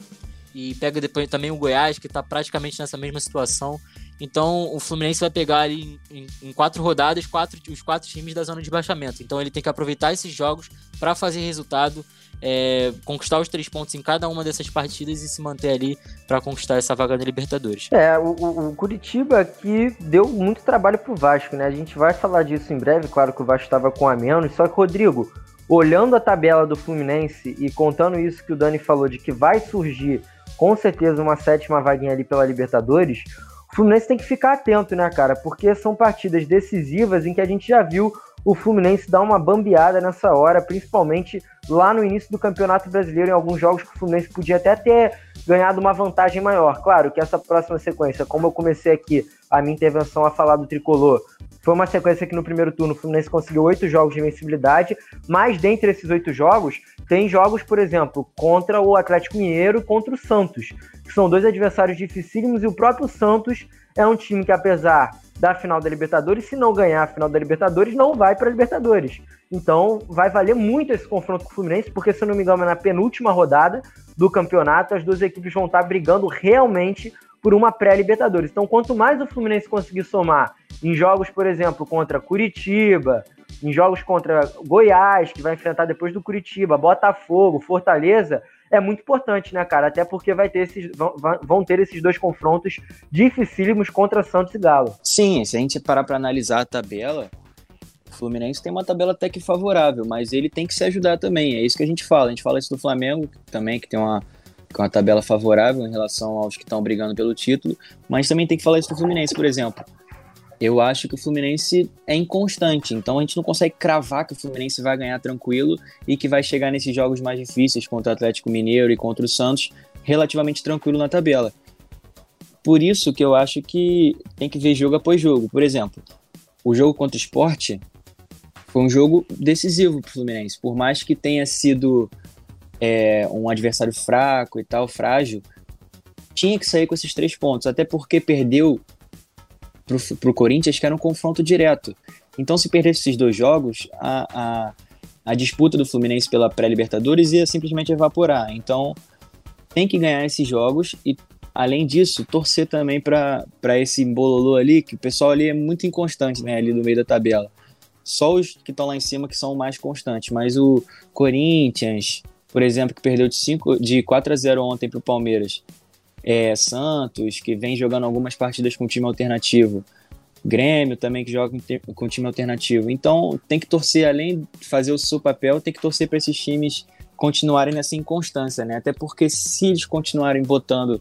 e pega depois também o Goiás, que está praticamente nessa mesma situação. Então o Fluminense vai pegar ali em, em, quatro rodadas quatro, os quatro times da zona de baixamento. Então ele tem que aproveitar esses jogos para fazer resultado, é, conquistar os três pontos em cada uma dessas partidas e se manter ali para conquistar essa vaga da Libertadores. É, o, o, Curitiba aqui deu muito trabalho pro Vasco, né? A gente vai falar disso em breve, claro que o Vasco estava com a menos, só que, Rodrigo, olhando a tabela do Fluminense e contando isso que o Dani falou de que vai surgir com certeza uma sétima vaguinha ali pela Libertadores, o Fluminense tem que ficar atento, né, cara? Porque são partidas decisivas em que a gente já viu o Fluminense dar uma bambeada nessa hora, principalmente lá no início do Campeonato Brasileiro, em alguns jogos que o Fluminense podia até ter ganhado uma vantagem maior. Claro que essa próxima sequência, como eu comecei aqui a minha intervenção a falar do tricolor, foi uma sequência que no primeiro turno o Fluminense conseguiu oito jogos de invencibilidade, mas dentre esses oito jogos, tem jogos, por exemplo, contra o Atlético Mineiro e contra o Santos, que são dois adversários dificílimos, e o próprio Santos é um time que, apesar da final da Libertadores, se não ganhar a final da Libertadores, não vai para a Libertadores. Então, vai valer muito esse confronto com o Fluminense, porque, se eu não me engano, é na penúltima rodada do campeonato, as duas equipes vão estar brigando realmente por uma pré-Libertadores. Então, quanto mais o Fluminense conseguir somar em jogos, por exemplo, contra Curitiba, em jogos contra Goiás, que vai enfrentar depois do Curitiba, Botafogo, Fortaleza, é muito importante, né, cara? Até porque vai ter esses, vão, vão ter esses dois confrontos dificílimos contra Santos e Galo. Sim, se a gente parar para analisar a tabela, o Fluminense tem uma tabela até que favorável, mas ele tem que se ajudar também. É isso que a gente fala. A gente fala isso do Flamengo também, que tem uma com a tabela favorável em relação aos que estão brigando pelo título, mas também tem que falar isso do Fluminense, por exemplo. Eu acho que o Fluminense é inconstante, então a gente não consegue cravar que o Fluminense vai ganhar tranquilo e que vai chegar nesses jogos mais difíceis contra o Atlético Mineiro e contra o Santos relativamente tranquilo na tabela. Por isso que eu acho que tem que ver jogo após jogo. Por exemplo, o jogo contra o Sport foi um jogo decisivo para o Fluminense. Por mais que tenha sido é, um adversário fraco e tal, frágil, tinha que sair com esses três pontos, até porque perdeu para o Corinthians, que era um confronto direto. Então, se perdesse esses dois jogos, a, a, a disputa do Fluminense pela pré-Libertadores ia simplesmente evaporar. Então, tem que ganhar esses jogos e, além disso, torcer também para esse bololô ali, que o pessoal ali é muito inconstante, né, ali no meio da tabela. Só os que estão lá em cima que são mais constantes, mas o Corinthians, por exemplo, que perdeu de, 5, de 4 a 0 ontem para o Palmeiras. É, Santos, que vem jogando algumas partidas com time alternativo. Grêmio também, que joga com time alternativo. Então, tem que torcer, além de fazer o seu papel, tem que torcer para esses times continuarem nessa inconstância, né? Até porque se eles continuarem botando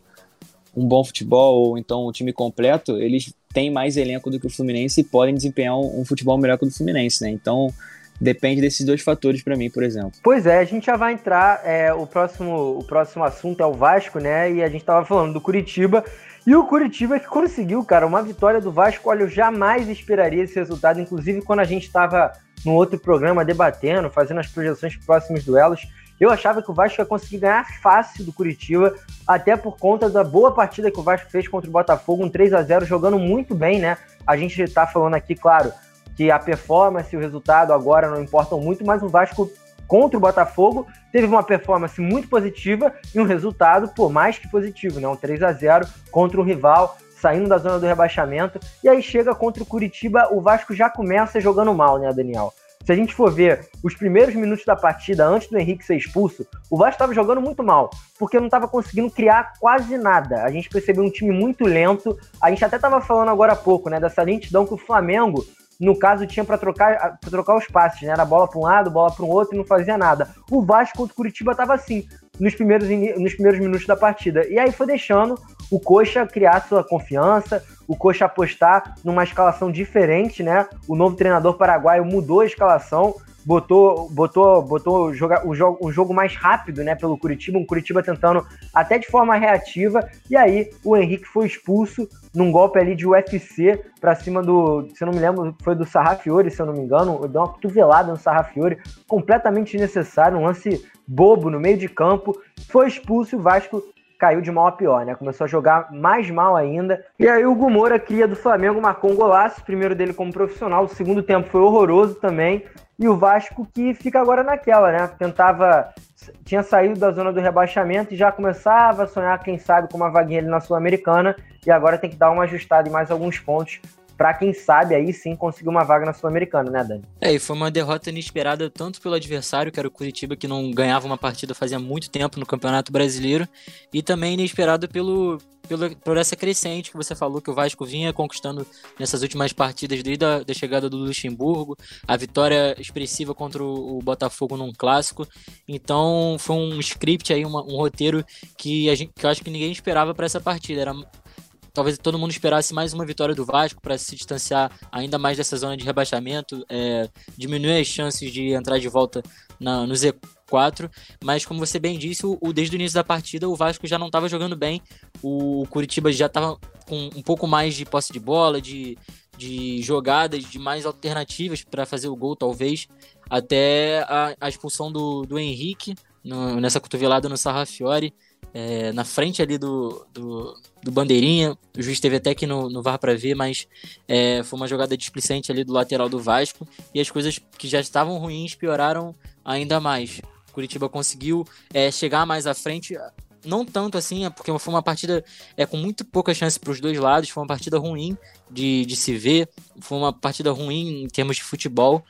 um bom futebol ou então um time completo, eles têm mais elenco do que o Fluminense e podem desempenhar um, um futebol melhor que o do Fluminense, né? Então, depende desses dois fatores para mim, por exemplo. Pois é, a gente já vai entrar. É, o, próximo, o próximo assunto é o Vasco, né? E a gente tava falando do Curitiba. E o Curitiba que conseguiu, cara, uma vitória do Vasco. Olha, eu jamais esperaria esse resultado. Inclusive, quando a gente estava no outro programa debatendo, fazendo as projeções para próximos duelos, eu achava que o Vasco ia conseguir ganhar fácil do Curitiba, até por conta da boa partida que o Vasco fez contra o Botafogo, um 3 a 0 jogando muito bem, né? A gente está falando aqui, claro, que a performance e o resultado agora não importam muito, mas o Vasco contra o Botafogo teve uma performance muito positiva e um resultado, por mais que positivo, né? Um 3 a 0 contra um rival, saindo da zona do rebaixamento. E aí chega contra o Curitiba, o Vasco já começa jogando mal, né, Daniel? Se a gente for ver os primeiros minutos da partida antes do Henrique ser expulso, o Vasco estava jogando muito mal, porque não estava conseguindo criar quase nada. A gente percebeu um time muito lento. A gente até estava falando agora há pouco, né, dessa lentidão que o Flamengo no caso, tinha para trocar, pra trocar os passes, né? Era bola para um lado, bola para um outro e não fazia nada. O Vasco contra o Curitiba estava assim, nos primeiros, nos primeiros minutos da partida. E aí foi deixando o Coxa criar sua confiança, o Coxa apostar numa escalação diferente, né? O novo treinador paraguaio mudou a escalação, botou, botou, botou joga, o jogo, um jogo mais rápido, né, pelo Curitiba, um Curitiba tentando até de forma reativa, e aí o Henrique foi expulso num golpe ali de UFC para cima do, se eu não me lembro, foi do Sarrafiore, se eu não me engano, deu uma cotovelada no Sarrafiore, completamente desnecessário, um lance bobo no meio de campo, foi expulso o Vasco caiu de mal a pior, né? Começou a jogar mais mal ainda. E aí o Gumora, cria do Flamengo, marcou um golaço, primeiro dele como profissional, o segundo tempo foi horroroso também. E o Vasco que fica agora naquela, né? Tentava. Tinha saído da zona do rebaixamento e já começava a sonhar, quem sabe, com uma vaguinha ali na Sul-Americana. E agora tem que dar uma ajustada em mais alguns pontos para quem sabe aí sim conseguir uma vaga na Sul-Americana, né, Dani? É, e foi uma derrota inesperada tanto pelo adversário, que era o Curitiba, que não ganhava uma partida fazia muito tempo no Campeonato Brasileiro, e também inesperado pelo, pelo, por essa crescente que você falou que o Vasco vinha conquistando nessas últimas partidas desde a da chegada do Luxemburgo, a vitória expressiva contra o, o Botafogo num clássico. Então foi um script aí, uma, um roteiro que, a gente, que eu acho que ninguém esperava para essa partida. Era talvez todo mundo esperasse mais uma vitória do Vasco para se distanciar ainda mais dessa zona de rebaixamento, é, diminuir as chances de entrar de volta na, no Z4. Mas, como você bem disse, o, o desde o início da partida o Vasco já não estava jogando bem, o, o Curitiba já estava com um pouco mais de posse de bola, de, de jogadas, de mais alternativas para fazer o gol, talvez, até a, a expulsão do, do Henrique no, nessa cotovelada no Sarrafiore é, na frente ali do, do, do, Bandeirinha. O juiz teve até que no, no VAR para ver, mas é, foi uma jogada displicente ali do lateral do Vasco. E as coisas que já estavam ruins pioraram ainda mais. Curitiba conseguiu é, chegar mais à frente, não tanto assim, é porque foi uma partida é, com muito pouca chance para os dois lados, foi uma partida ruim de, de se ver, foi uma partida ruim em termos de futebol.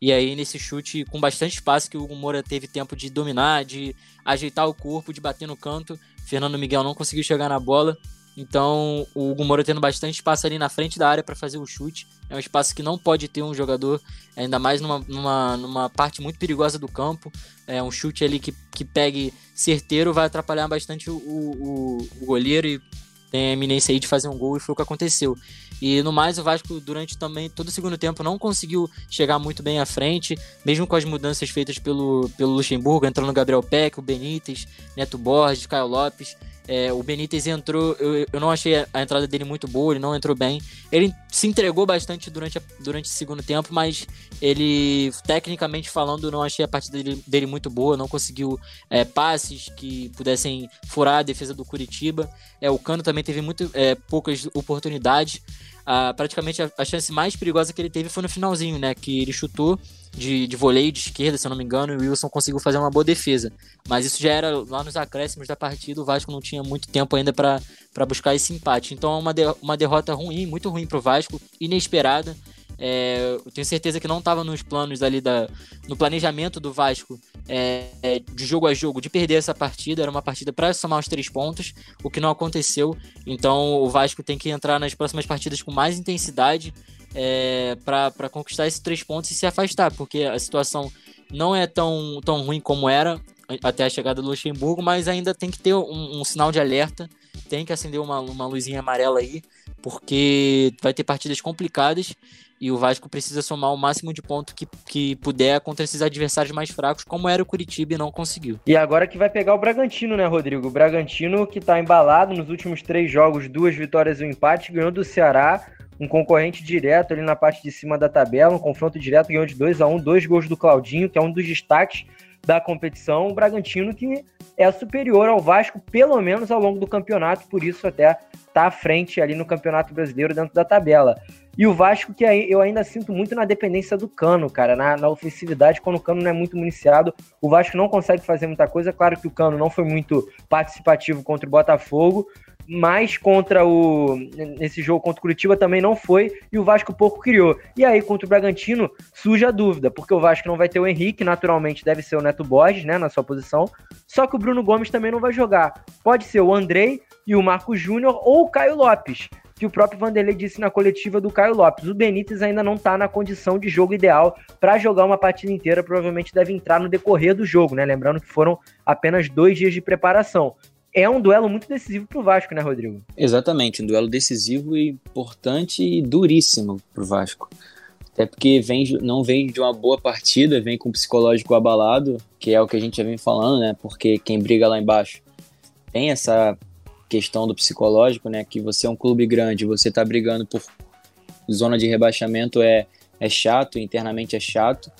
E aí, nesse chute com bastante espaço, que o Moura teve tempo de dominar, de ajeitar o corpo, de bater no canto. Fernando Miguel não conseguiu chegar na bola. Então, o Hugo Moura tendo bastante espaço ali na frente da área para fazer o chute. É um espaço que não pode ter um jogador, ainda mais numa, numa, numa parte muito perigosa do campo. É um chute ali que, que pegue certeiro, vai atrapalhar bastante o, o, o goleiro e tem a eminência aí de fazer um gol e foi o que aconteceu. E no mais, o Vasco, durante também todo o segundo tempo, não conseguiu chegar muito bem à frente, mesmo com as mudanças feitas pelo, pelo Luxemburgo, entrando o Gabriel Peck, o Benítez, Neto Borges, Caio Lopes. É, o Benítez entrou, eu, eu não achei a, entrada dele muito boa, ele não entrou bem. Ele se entregou bastante durante, a, durante o segundo tempo, mas ele, tecnicamente falando, não achei a partida dele, dele muito boa, não conseguiu é, passes que pudessem furar a defesa do Curitiba. É, o Cano também teve muito, é, poucas oportunidades a, praticamente a, a, chance mais perigosa que ele teve foi no finalzinho, né? Que ele chutou de, de voleio de esquerda, se eu não me engano, e o Wilson conseguiu fazer uma boa defesa. Mas isso já era lá nos acréscimos da partida, o Vasco não tinha muito tempo ainda para buscar esse empate. Então é uma, de, uma derrota ruim, muito ruim para o Vasco, inesperada. É, eu tenho certeza que não estava nos planos ali da, no planejamento do Vasco é, é, de jogo a jogo de perder essa partida. Era uma partida para somar os três pontos, o que não aconteceu. Então o Vasco tem que entrar nas próximas partidas com mais intensidade é, para conquistar esses três pontos e se afastar, porque a situação não é tão, tão ruim como era até a chegada do Luxemburgo, mas ainda tem que ter um, um sinal de alerta, tem que acender uma, uma luzinha amarela aí, porque vai ter partidas complicadas e o Vasco precisa somar o máximo de ponto que, que puder contra esses adversários mais fracos, como era o Curitiba e não conseguiu. E agora que vai pegar o Bragantino, né, Rodrigo? O Bragantino que tá embalado nos últimos três jogos, duas vitórias e um empate, ganhou do Ceará, um concorrente direto ali na parte de cima da tabela, um confronto direto, ganhou de 2 a 1 um, dois gols do Claudinho, que é um dos destaques da competição. O Bragantino que é superior ao Vasco, pelo menos ao longo do campeonato, por isso até tá à frente ali no Campeonato Brasileiro dentro da tabela. E o Vasco, que eu ainda sinto muito na dependência do Cano, cara, na, na, ofensividade, quando o Cano não é muito municiado, o Vasco não consegue fazer muita coisa. Claro que o Cano não foi muito participativo contra o Botafogo, mas contra o nesse jogo contra o Curitiba também não foi e o Vasco pouco criou. E aí contra o Bragantino surge a dúvida, porque o Vasco não vai ter o Henrique, naturalmente deve ser o Neto Borges, né, na sua posição. Só que o Bruno Gomes também não vai jogar. Pode ser o Andrei e o Marco Júnior ou o Caio Lopes que o próprio Vanderlei disse na coletiva do Caio Lopes. O Benítez ainda não está na condição de jogo ideal para jogar uma partida inteira, provavelmente deve entrar no decorrer do jogo, né? Lembrando que foram apenas dois dias de preparação. É um duelo muito decisivo para o Vasco, né, Rodrigo? Exatamente, um duelo decisivo e importante e duríssimo para o Vasco. Até porque vem, não vem de uma boa partida, vem com o psicológico abalado, que é o que a gente já vem falando, né? Porque quem briga lá embaixo tem essa questão do psicológico, né? Que você é um clube grande, você tá brigando por zona de rebaixamento é, é chato, internamente é chato.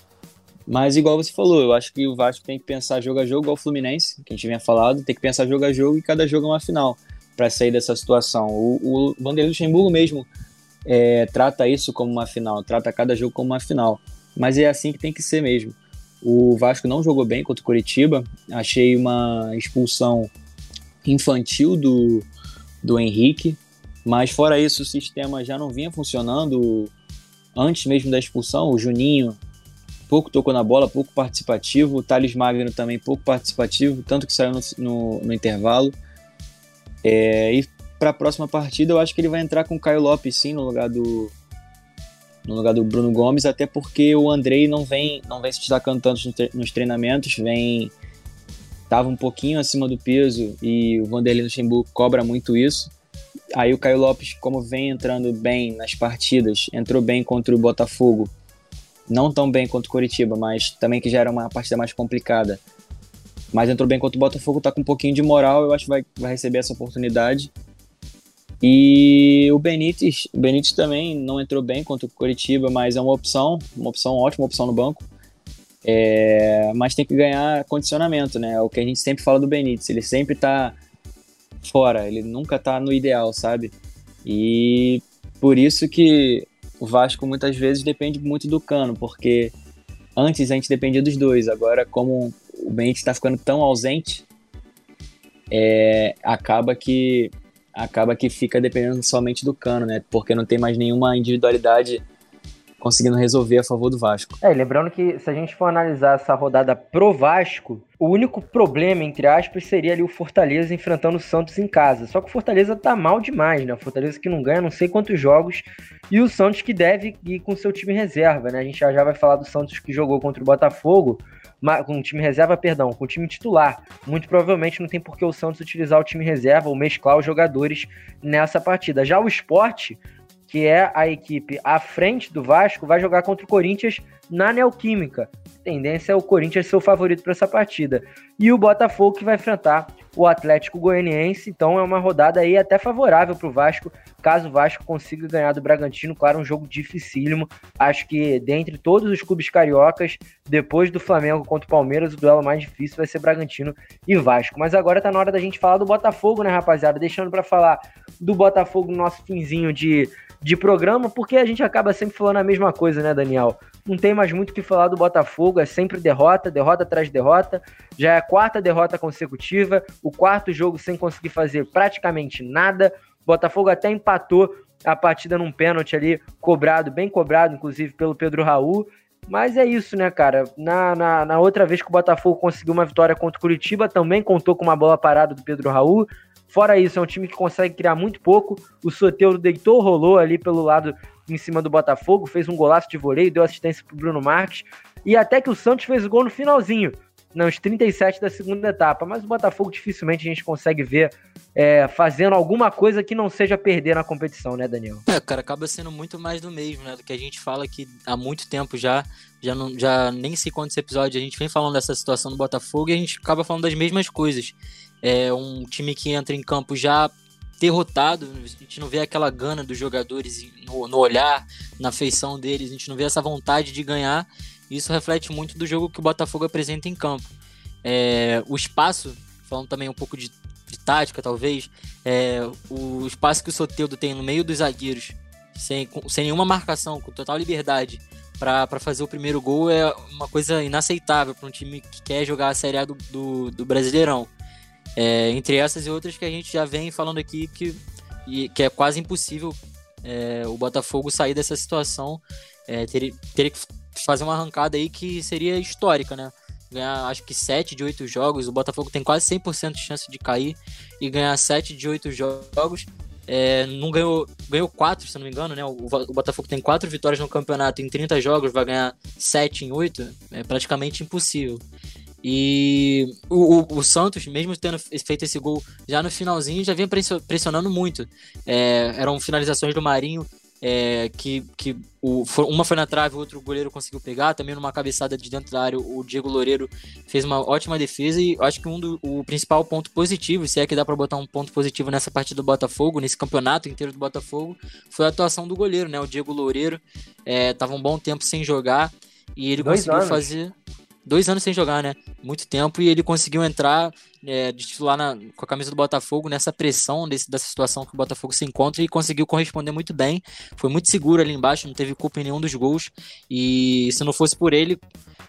Mas igual você falou, eu acho que o Vasco tem que pensar jogo a jogo, igual o Fluminense, que a gente vinha falado, tem que pensar jogo a jogo e cada jogo é uma final para sair dessa situação. O, o Vanderlei Luxemburgo mesmo é, trata isso como uma final, trata cada jogo como uma final. Mas é assim que tem que ser mesmo. O Vasco não jogou bem contra o Curitiba, achei uma expulsão infantil do, do Henrique, mas fora isso o sistema já não vinha funcionando antes mesmo da expulsão. O Juninho pouco tocou na bola, pouco participativo, o Thales Magno também pouco participativo, tanto que saiu no, no, no intervalo. É, e para a próxima partida eu acho que ele vai entrar com o Caio Lopes sim no lugar do no lugar do Bruno Gomes, até porque o Andrei não vem não vem se destacando tanto nos treinamentos, vem estava um pouquinho acima do peso e o Vanderlei Luxemburgo cobra muito isso. Aí o Caio Lopes, como vem entrando bem nas partidas, entrou bem contra o Botafogo, não tão bem contra o Coritiba, mas também que já era uma partida mais complicada. Mas entrou bem contra o Botafogo, tá com um pouquinho de moral, eu acho que vai, vai receber essa oportunidade. E o Benítez, o Benítez também não entrou bem contra o Coritiba, mas é uma opção, uma opção ótima, opção no banco. É, mas tem que ganhar condicionamento, né? É o que a gente sempre fala do Benítez. Ele sempre tá fora, ele nunca tá no ideal, sabe? E por isso que o Vasco muitas vezes depende muito do Cano, porque antes a gente dependia dos dois, agora como o Benítez está ficando tão ausente, é, acaba que acaba que fica dependendo somente do Cano, né? Porque não tem mais nenhuma individualidade conseguindo resolver a favor do Vasco. É, lembrando que se a gente for analisar essa rodada pro Vasco, o único problema, entre aspas, seria ali o Fortaleza enfrentando o Santos em casa. Só que o Fortaleza tá mal demais, né? O Fortaleza que não ganha não sei quantos jogos e o Santos que deve ir com seu time reserva, né? A gente já, já vai falar do Santos que jogou contra o Botafogo, com o time reserva, perdão, com o time titular. Muito provavelmente não tem por que o Santos utilizar o time reserva ou mesclar os jogadores nessa partida. Já o esporte que é a equipe à frente do Vasco, vai jogar contra o Corinthians na Neoquímica. A tendência é o Corinthians ser o favorito para essa partida. E o Botafogo que vai enfrentar o Atlético Goianiense, então é uma rodada aí até favorável para o Vasco, caso o Vasco consiga ganhar do Bragantino, claro, um jogo dificílimo. Acho que dentre todos os clubes cariocas, depois do Flamengo contra o Palmeiras, o duelo mais difícil vai ser Bragantino e Vasco. Mas agora tá na hora da gente falar do Botafogo, né, rapaziada? Deixando para falar do Botafogo no nosso finzinho de de programa, porque a gente acaba sempre falando a mesma coisa, né, Daniel? Não tem mais muito o que falar do Botafogo, é sempre derrota, derrota atrás de derrota. Já é a quarta derrota consecutiva, o quarto jogo sem conseguir fazer praticamente nada. O Botafogo até empatou a partida num pênalti ali, cobrado, bem cobrado, inclusive, pelo Pedro Raul. Mas é isso, né, cara? Na, na, na, outra vez que o Botafogo conseguiu uma vitória contra o Curitiba, também contou com uma bola parada do Pedro Raul. Fora isso, é um time que consegue criar muito pouco. O Soteldo deitou, rolou ali pelo lado em cima do Botafogo, fez um golaço de voleio, deu assistência pro Bruno Marques. E até que o Santos fez o gol no finalzinho, nos 37 da segunda etapa. Mas o Botafogo dificilmente a gente consegue ver é, fazendo alguma coisa que não seja perder na competição, né, Daniel? É, cara, acaba sendo muito mais do mesmo, né? Do que a gente fala que há muito tempo já, já, não, já nem sei quantos episódios a gente vem falando dessa situação do Botafogo e a gente acaba falando das mesmas coisas. É um time que entra em campo já derrotado, a gente não vê aquela gana dos jogadores no, no, olhar, na feição deles, a gente não vê essa vontade de ganhar. Isso reflete muito do jogo que o Botafogo apresenta em campo. É, o espaço, falando também um pouco de, de tática, talvez, é, o espaço que o Soteudo tem no meio dos zagueiros, sem, sem nenhuma marcação, com total liberdade para fazer o primeiro gol, é uma coisa inaceitável para um time que quer jogar a Série A do, do, do Brasileirão. É, entre essas e outras que a gente já vem falando aqui que, que é quase impossível é, o Botafogo sair dessa situação. É, teria, teria que fazer uma arrancada aí que seria histórica, né? Ganhar acho que 7 de 8 jogos, o Botafogo tem quase 100% de chance de cair e ganhar 7 de 8 jogos é, não ganhou, ganhou 4, se não me engano, né? O, o, Botafogo tem 4 vitórias no campeonato em 30 jogos, vai ganhar 7 em 8, é praticamente impossível. E o, o, o, Santos, mesmo tendo feito esse gol já no finalzinho, já vinha pressionando muito. É, eram finalizações do Marinho é, que, que o, uma foi na trave, o outro goleiro conseguiu pegar. Também numa cabeçada de dentro da área, o Diego Loureiro fez uma ótima defesa. E acho que um do, o principal ponto positivo, se é que dá para botar um ponto positivo nessa partida do Botafogo, nesse campeonato inteiro do Botafogo, foi a atuação do goleiro, né? O Diego Loureiro é, um bom tempo sem jogar e ele Dois conseguiu anos. fazer dois anos sem jogar, né? Muito tempo, e ele conseguiu entrar é, de titular na, com a camisa do Botafogo nessa pressão desse, dessa situação que o Botafogo se encontra e conseguiu corresponder muito bem. Foi muito seguro ali embaixo, não teve culpa em nenhum dos gols. E se não fosse por ele,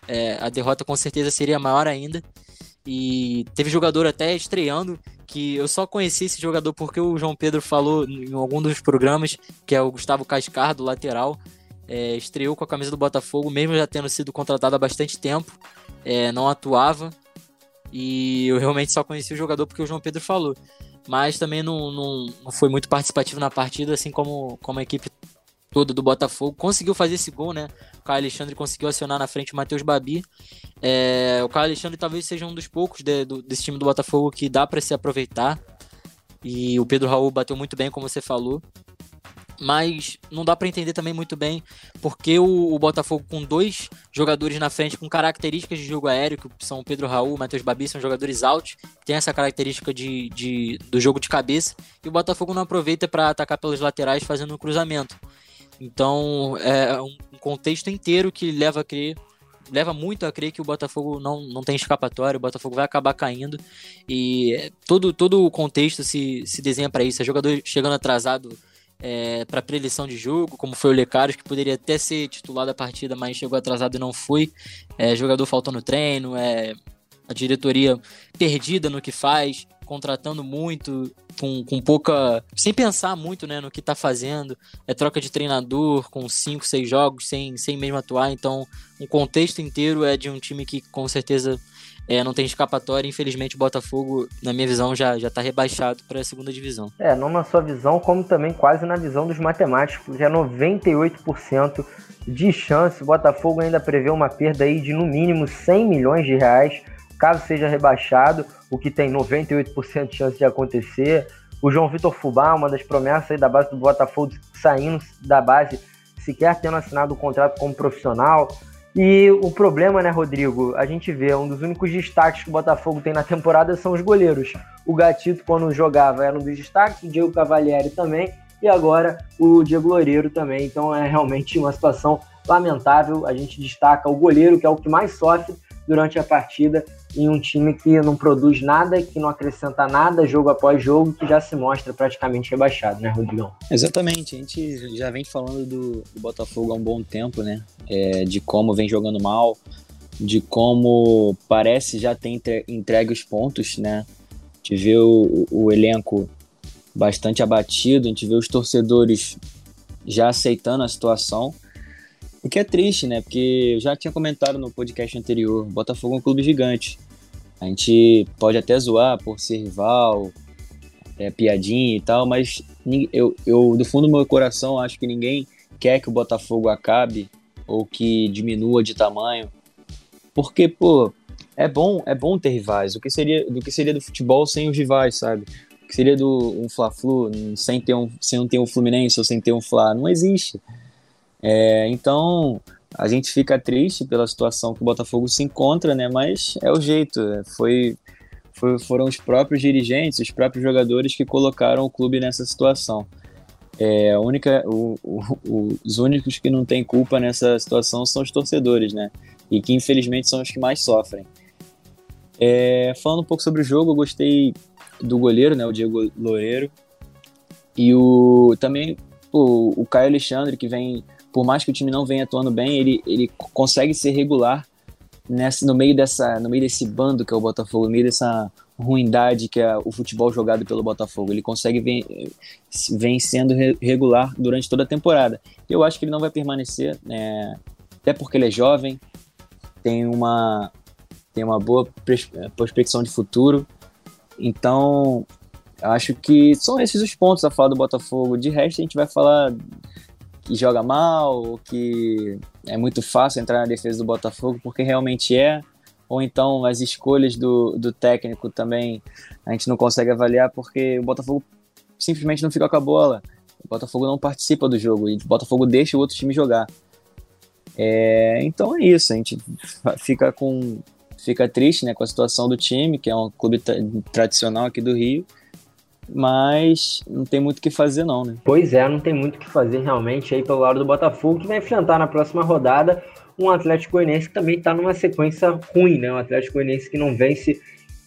é, a derrota com certeza seria maior ainda. E teve jogador até estreando que eu só conheci esse jogador porque o João Pedro falou em algum dos programas, que é o Gustavo Cascardo, lateral é, estreou com a camisa do Botafogo, mesmo já tendo sido contratado há bastante tempo, é, não atuava. E eu realmente só conheci o jogador porque o João Pedro falou. Mas também não, não, não foi muito participativo na partida, assim como, como a equipe toda do Botafogo. Conseguiu fazer esse gol, né? O Caio Alexandre conseguiu acionar na frente o Matheus Babi. É, o Caio Alexandre talvez seja um dos poucos de, do, desse time do Botafogo que dá para se aproveitar. E o Pedro Raul bateu muito bem, como você falou mas não dá para entender também muito bem porque o, o, Botafogo com dois jogadores na frente com características de jogo aéreo, que são o Pedro Raul, o Matheus Babi, são jogadores altos, tem essa característica de, de, do jogo de cabeça, e o Botafogo não aproveita para atacar pelos laterais fazendo um cruzamento. Então é um contexto inteiro que leva a crer leva muito a crer que o Botafogo não, não tem escapatória, o Botafogo vai acabar caindo e todo, todo o contexto se, se desenha para isso. É jogador chegando atrasado é, para preleção de jogo, como foi o Lecaros, que poderia até ser titular da partida, mas chegou atrasado e não foi. É, jogador faltando treino, é, a diretoria perdida no que faz, contratando muito, com, com pouca. sem pensar muito né, no que está fazendo. É troca de treinador com 5, 6 jogos, sem, sem mesmo atuar. Então, um contexto inteiro é de um time que com certeza é, não tem escapatória. Infelizmente, o Botafogo, na minha visão, já já está rebaixado para a segunda divisão. É, não na sua visão, como também quase na visão dos matemáticos. Já 98% de chance. O Botafogo ainda prevê uma perda aí de no mínimo 100 milhões de reais, caso seja rebaixado, o que tem 98% de chance de acontecer. O João Vitor Fubá, uma das promessas aí da base do Botafogo, saindo da base, sequer tendo assinado o contrato como profissional. E o problema, né, Rodrigo? A gente vê, um dos únicos destaques que o Botafogo tem na temporada são os goleiros. O Gatito, quando jogava, era um dos destaques, o Diego Cavalieri também, e agora o Diego Loureiro também. Então é realmente uma situação lamentável. A gente destaca o goleiro, que é o que mais sofre durante a partida, em um time que não produz nada, que não acrescenta nada jogo após jogo, que já se mostra praticamente rebaixado, né, Rodrigão? Exatamente, a gente já vem falando do, do Botafogo há um bom tempo, né? É, de como vem jogando mal, de como parece já ter entregue os pontos, né? A gente vê o, o elenco bastante abatido, a gente vê os torcedores já aceitando a situação. O que é triste, né? Porque eu já tinha comentado no podcast anterior, Botafogo é um clube gigante. A gente pode até zoar por ser rival, é, piadinha e tal, mas eu, eu, do fundo do meu coração, acho que ninguém quer que o Botafogo acabe ou que diminua de tamanho. Porque, pô, é bom, é bom ter rivais. O que seria do que seria do futebol sem os rivais, sabe? O que seria do um Fla-Flu sem ter um sem ter um Fluminense ou sem ter um Fla? Não existe. É, então, a gente fica triste pela situação que o Botafogo se encontra, né? Mas é o jeito. Foi, foi, foram os próprios dirigentes, os próprios jogadores que colocaram o clube nessa situação. É, a única, o, o, os únicos que não têm culpa nessa situação são os torcedores, né? E que infelizmente são os que mais sofrem. É, falando um pouco sobre o jogo, eu gostei do goleiro, né? O Diego Loureiro. E o também pô, o Caio Alexandre, que vem por mais que o time não venha atuando bem, ele, ele consegue ser regular nessa, no meio dessa no meio desse bando que é o Botafogo, no meio dessa ruindade que é o futebol jogado pelo Botafogo. Ele consegue vem, vem sendo regular durante toda a temporada. Eu acho que ele não vai permanecer, né, até porque ele é jovem, tem uma, tem uma boa prospecção de futuro. Então, acho que são esses os pontos a falar do Botafogo. De resto, a gente vai falar que joga mal, que é muito fácil entrar na defesa do Botafogo, porque realmente é. Ou então as escolhas do, do técnico também a gente não consegue avaliar, porque o Botafogo simplesmente não fica com a bola. O Botafogo não participa do jogo e o Botafogo deixa o outro time jogar. É, então é isso, a gente fica com fica triste né, com a situação do time, que é um clube tradicional aqui do Rio, mas não tem muito o que fazer não, né? Pois é, não tem muito o que fazer realmente aí pelo lado do Botafogo, que vai enfrentar na próxima rodada um Atlético Goianiense que também está numa sequência ruim, né? Um Atlético Goianiense que não vence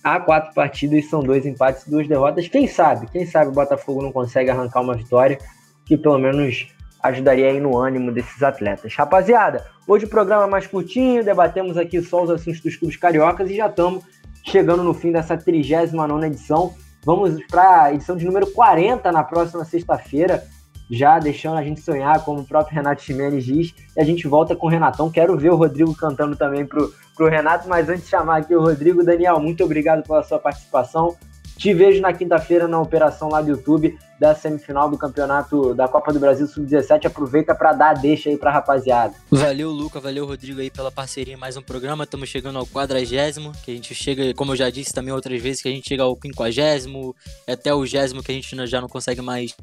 há quatro partidas, são dois empates e duas derrotas. Quem sabe? Quem sabe o Botafogo não consegue arrancar uma vitória que pelo menos ajudaria aí no ânimo desses atletas. Rapaziada, hoje o programa é mais curtinho, debatemos aqui só os assuntos dos clubes cariocas e já estamos chegando no fim dessa 39 edição. Vamos para a edição de número 40 na próxima sexta-feira, já deixando a gente sonhar, como o próprio Renato Ximenes diz, e a gente volta com o Renatão. Quero ver o Rodrigo cantando também pro, pro Renato, mas antes de chamar aqui o Rodrigo, Daniel, muito obrigado pela sua participação. Te vejo na quinta-feira na operação lá do YouTube da semifinal do campeonato da Copa do Brasil Sub-17. Aproveita para dar deixa aí pra rapaziada. Valeu, Luca, valeu, Rodrigo aí pela parceria em mais um programa. Estamos chegando ao quadragésimo, que a gente chega, como eu já disse também outras vezes, que a gente chega ao quinquagésimo, até o gésimo que a gente já não consegue mais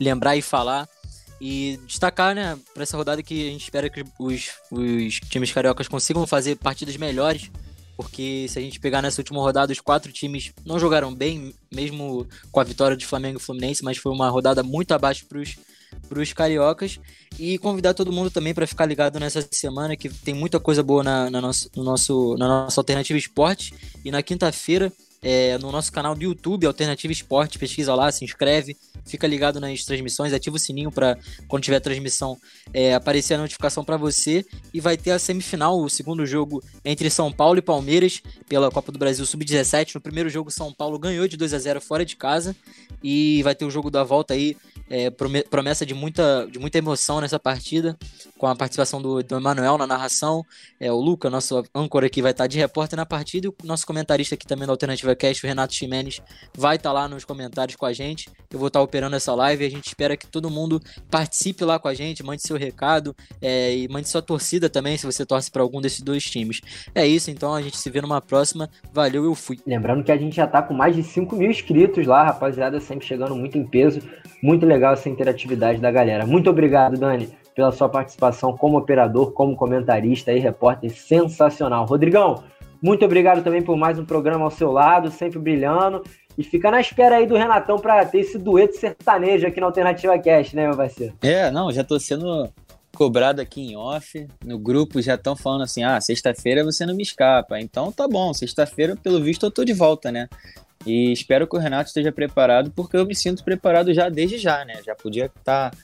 lembrar e falar. E destacar, né, para essa rodada que a gente espera que os, os times cariocas consigam fazer partidas melhores porque se a gente pegar nessa última rodada, os quatro times não jogaram bem, mesmo com a vitória de Flamengo e Fluminense, mas foi uma rodada muito abaixo para os cariocas. E convidar todo mundo também para ficar ligado nessa semana, que tem muita coisa boa na, na, nosso, no nosso, na nossa Alternativa Esporte. E na quinta-feira é, no nosso canal do YouTube, Alternativa Esporte, pesquisa lá, se inscreve, fica ligado nas transmissões, ativa o sininho para quando tiver transmissão é, aparecer a notificação para você e vai ter a semifinal, o segundo jogo entre São Paulo e Palmeiras pela Copa do Brasil Sub-17. No primeiro jogo, São Paulo ganhou de 2 a 0 fora de casa e vai ter o jogo da volta aí é, promessa de muita, de muita emoção nessa partida, com a participação do, do Emanuel na narração. É, o Luca, nosso âncora aqui, vai estar de repórter na partida, e o nosso comentarista aqui também da Alternativa Cast, o Renato Ximenes, vai estar lá nos comentários com a gente. Eu vou estar operando essa live e a gente espera que todo mundo participe lá com a gente, mande seu recado é, e mande sua torcida também, se você torce para algum desses dois times. É isso, então a gente se vê numa próxima. Valeu, eu fui. Lembrando que a gente já está com mais de 5 mil inscritos lá, rapaziada, sempre chegando muito em peso. Muito legal essa interatividade da galera. Muito obrigado, Dani, pela sua participação como operador, como comentarista e repórter sensacional. Rodrigão, muito obrigado também por mais um programa ao seu lado, sempre brilhando. E fica na espera aí do Renatão para ter esse dueto sertanejo aqui na Alternativa Cast, né, meu parceiro? É, não, já tô sendo cobrado aqui em off. No grupo já estão falando assim: ah, sexta-feira você não me escapa. Então tá bom, sexta-feira, pelo visto, eu tô de volta, né? E espero que o Renato esteja preparado, porque eu me sinto preparado já desde já, né? Já podia estar tá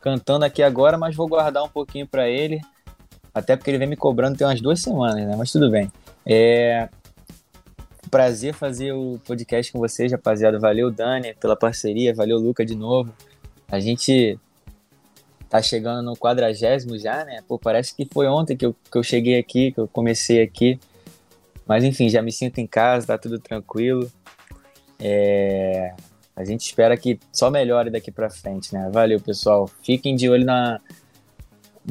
cantando aqui agora, mas vou guardar um pouquinho para ele, até porque ele vem me cobrando tem umas duas semanas, né? Mas tudo bem. É prazer fazer o podcast com vocês, rapaziada. Valeu, Dani, pela parceria. Valeu, Luca, de novo. A gente tá chegando no quadragésimo já, né? Pô, parece que foi ontem que eu, que eu cheguei aqui, que eu comecei aqui. Mas enfim, já me sinto em casa, tá tudo tranquilo. É, a gente espera que só melhore daqui para frente, né? Valeu, pessoal. Fiquem de olho na,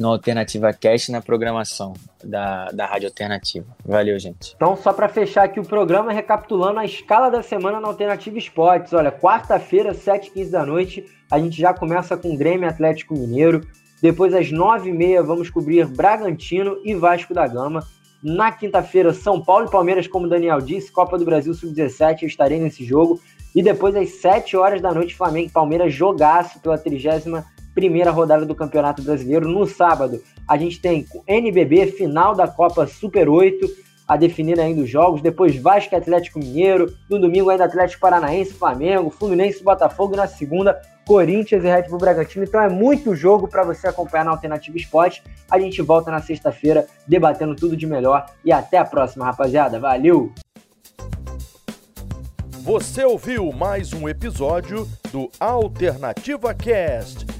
na Alternativa Cast na programação da, da Rádio Alternativa. Valeu, gente. Então, só para fechar aqui o programa, recapitulando a escala da semana na Alternativa Esportes. Olha, quarta-feira, 7h15 da noite, a gente já começa com Grêmio Atlético Mineiro. Depois, às 9h30, vamos cobrir Bragantino e Vasco da Gama. Na quinta-feira, São Paulo e Palmeiras, como o Daniel disse, Copa do Brasil Sub-17, eu estarei nesse jogo. E depois, às 7 horas da noite, Flamengo e Palmeiras jogaço pela 31 primeira rodada do Campeonato Brasileiro. No sábado, a gente tem NBB, final da Copa Super 8, a definir ainda os jogos. Depois, Vasco Atlético Mineiro. No domingo, ainda Atlético Paranaense, Flamengo, Fluminense Botafogo. Na segunda, Corinthians e Red Bull Bragantino. Então é muito jogo para você acompanhar na Alternativa Esporte. A gente volta na sexta-feira debatendo tudo de melhor e até a próxima, rapaziada. Valeu! Você ouviu mais um episódio do Alternativa Cast.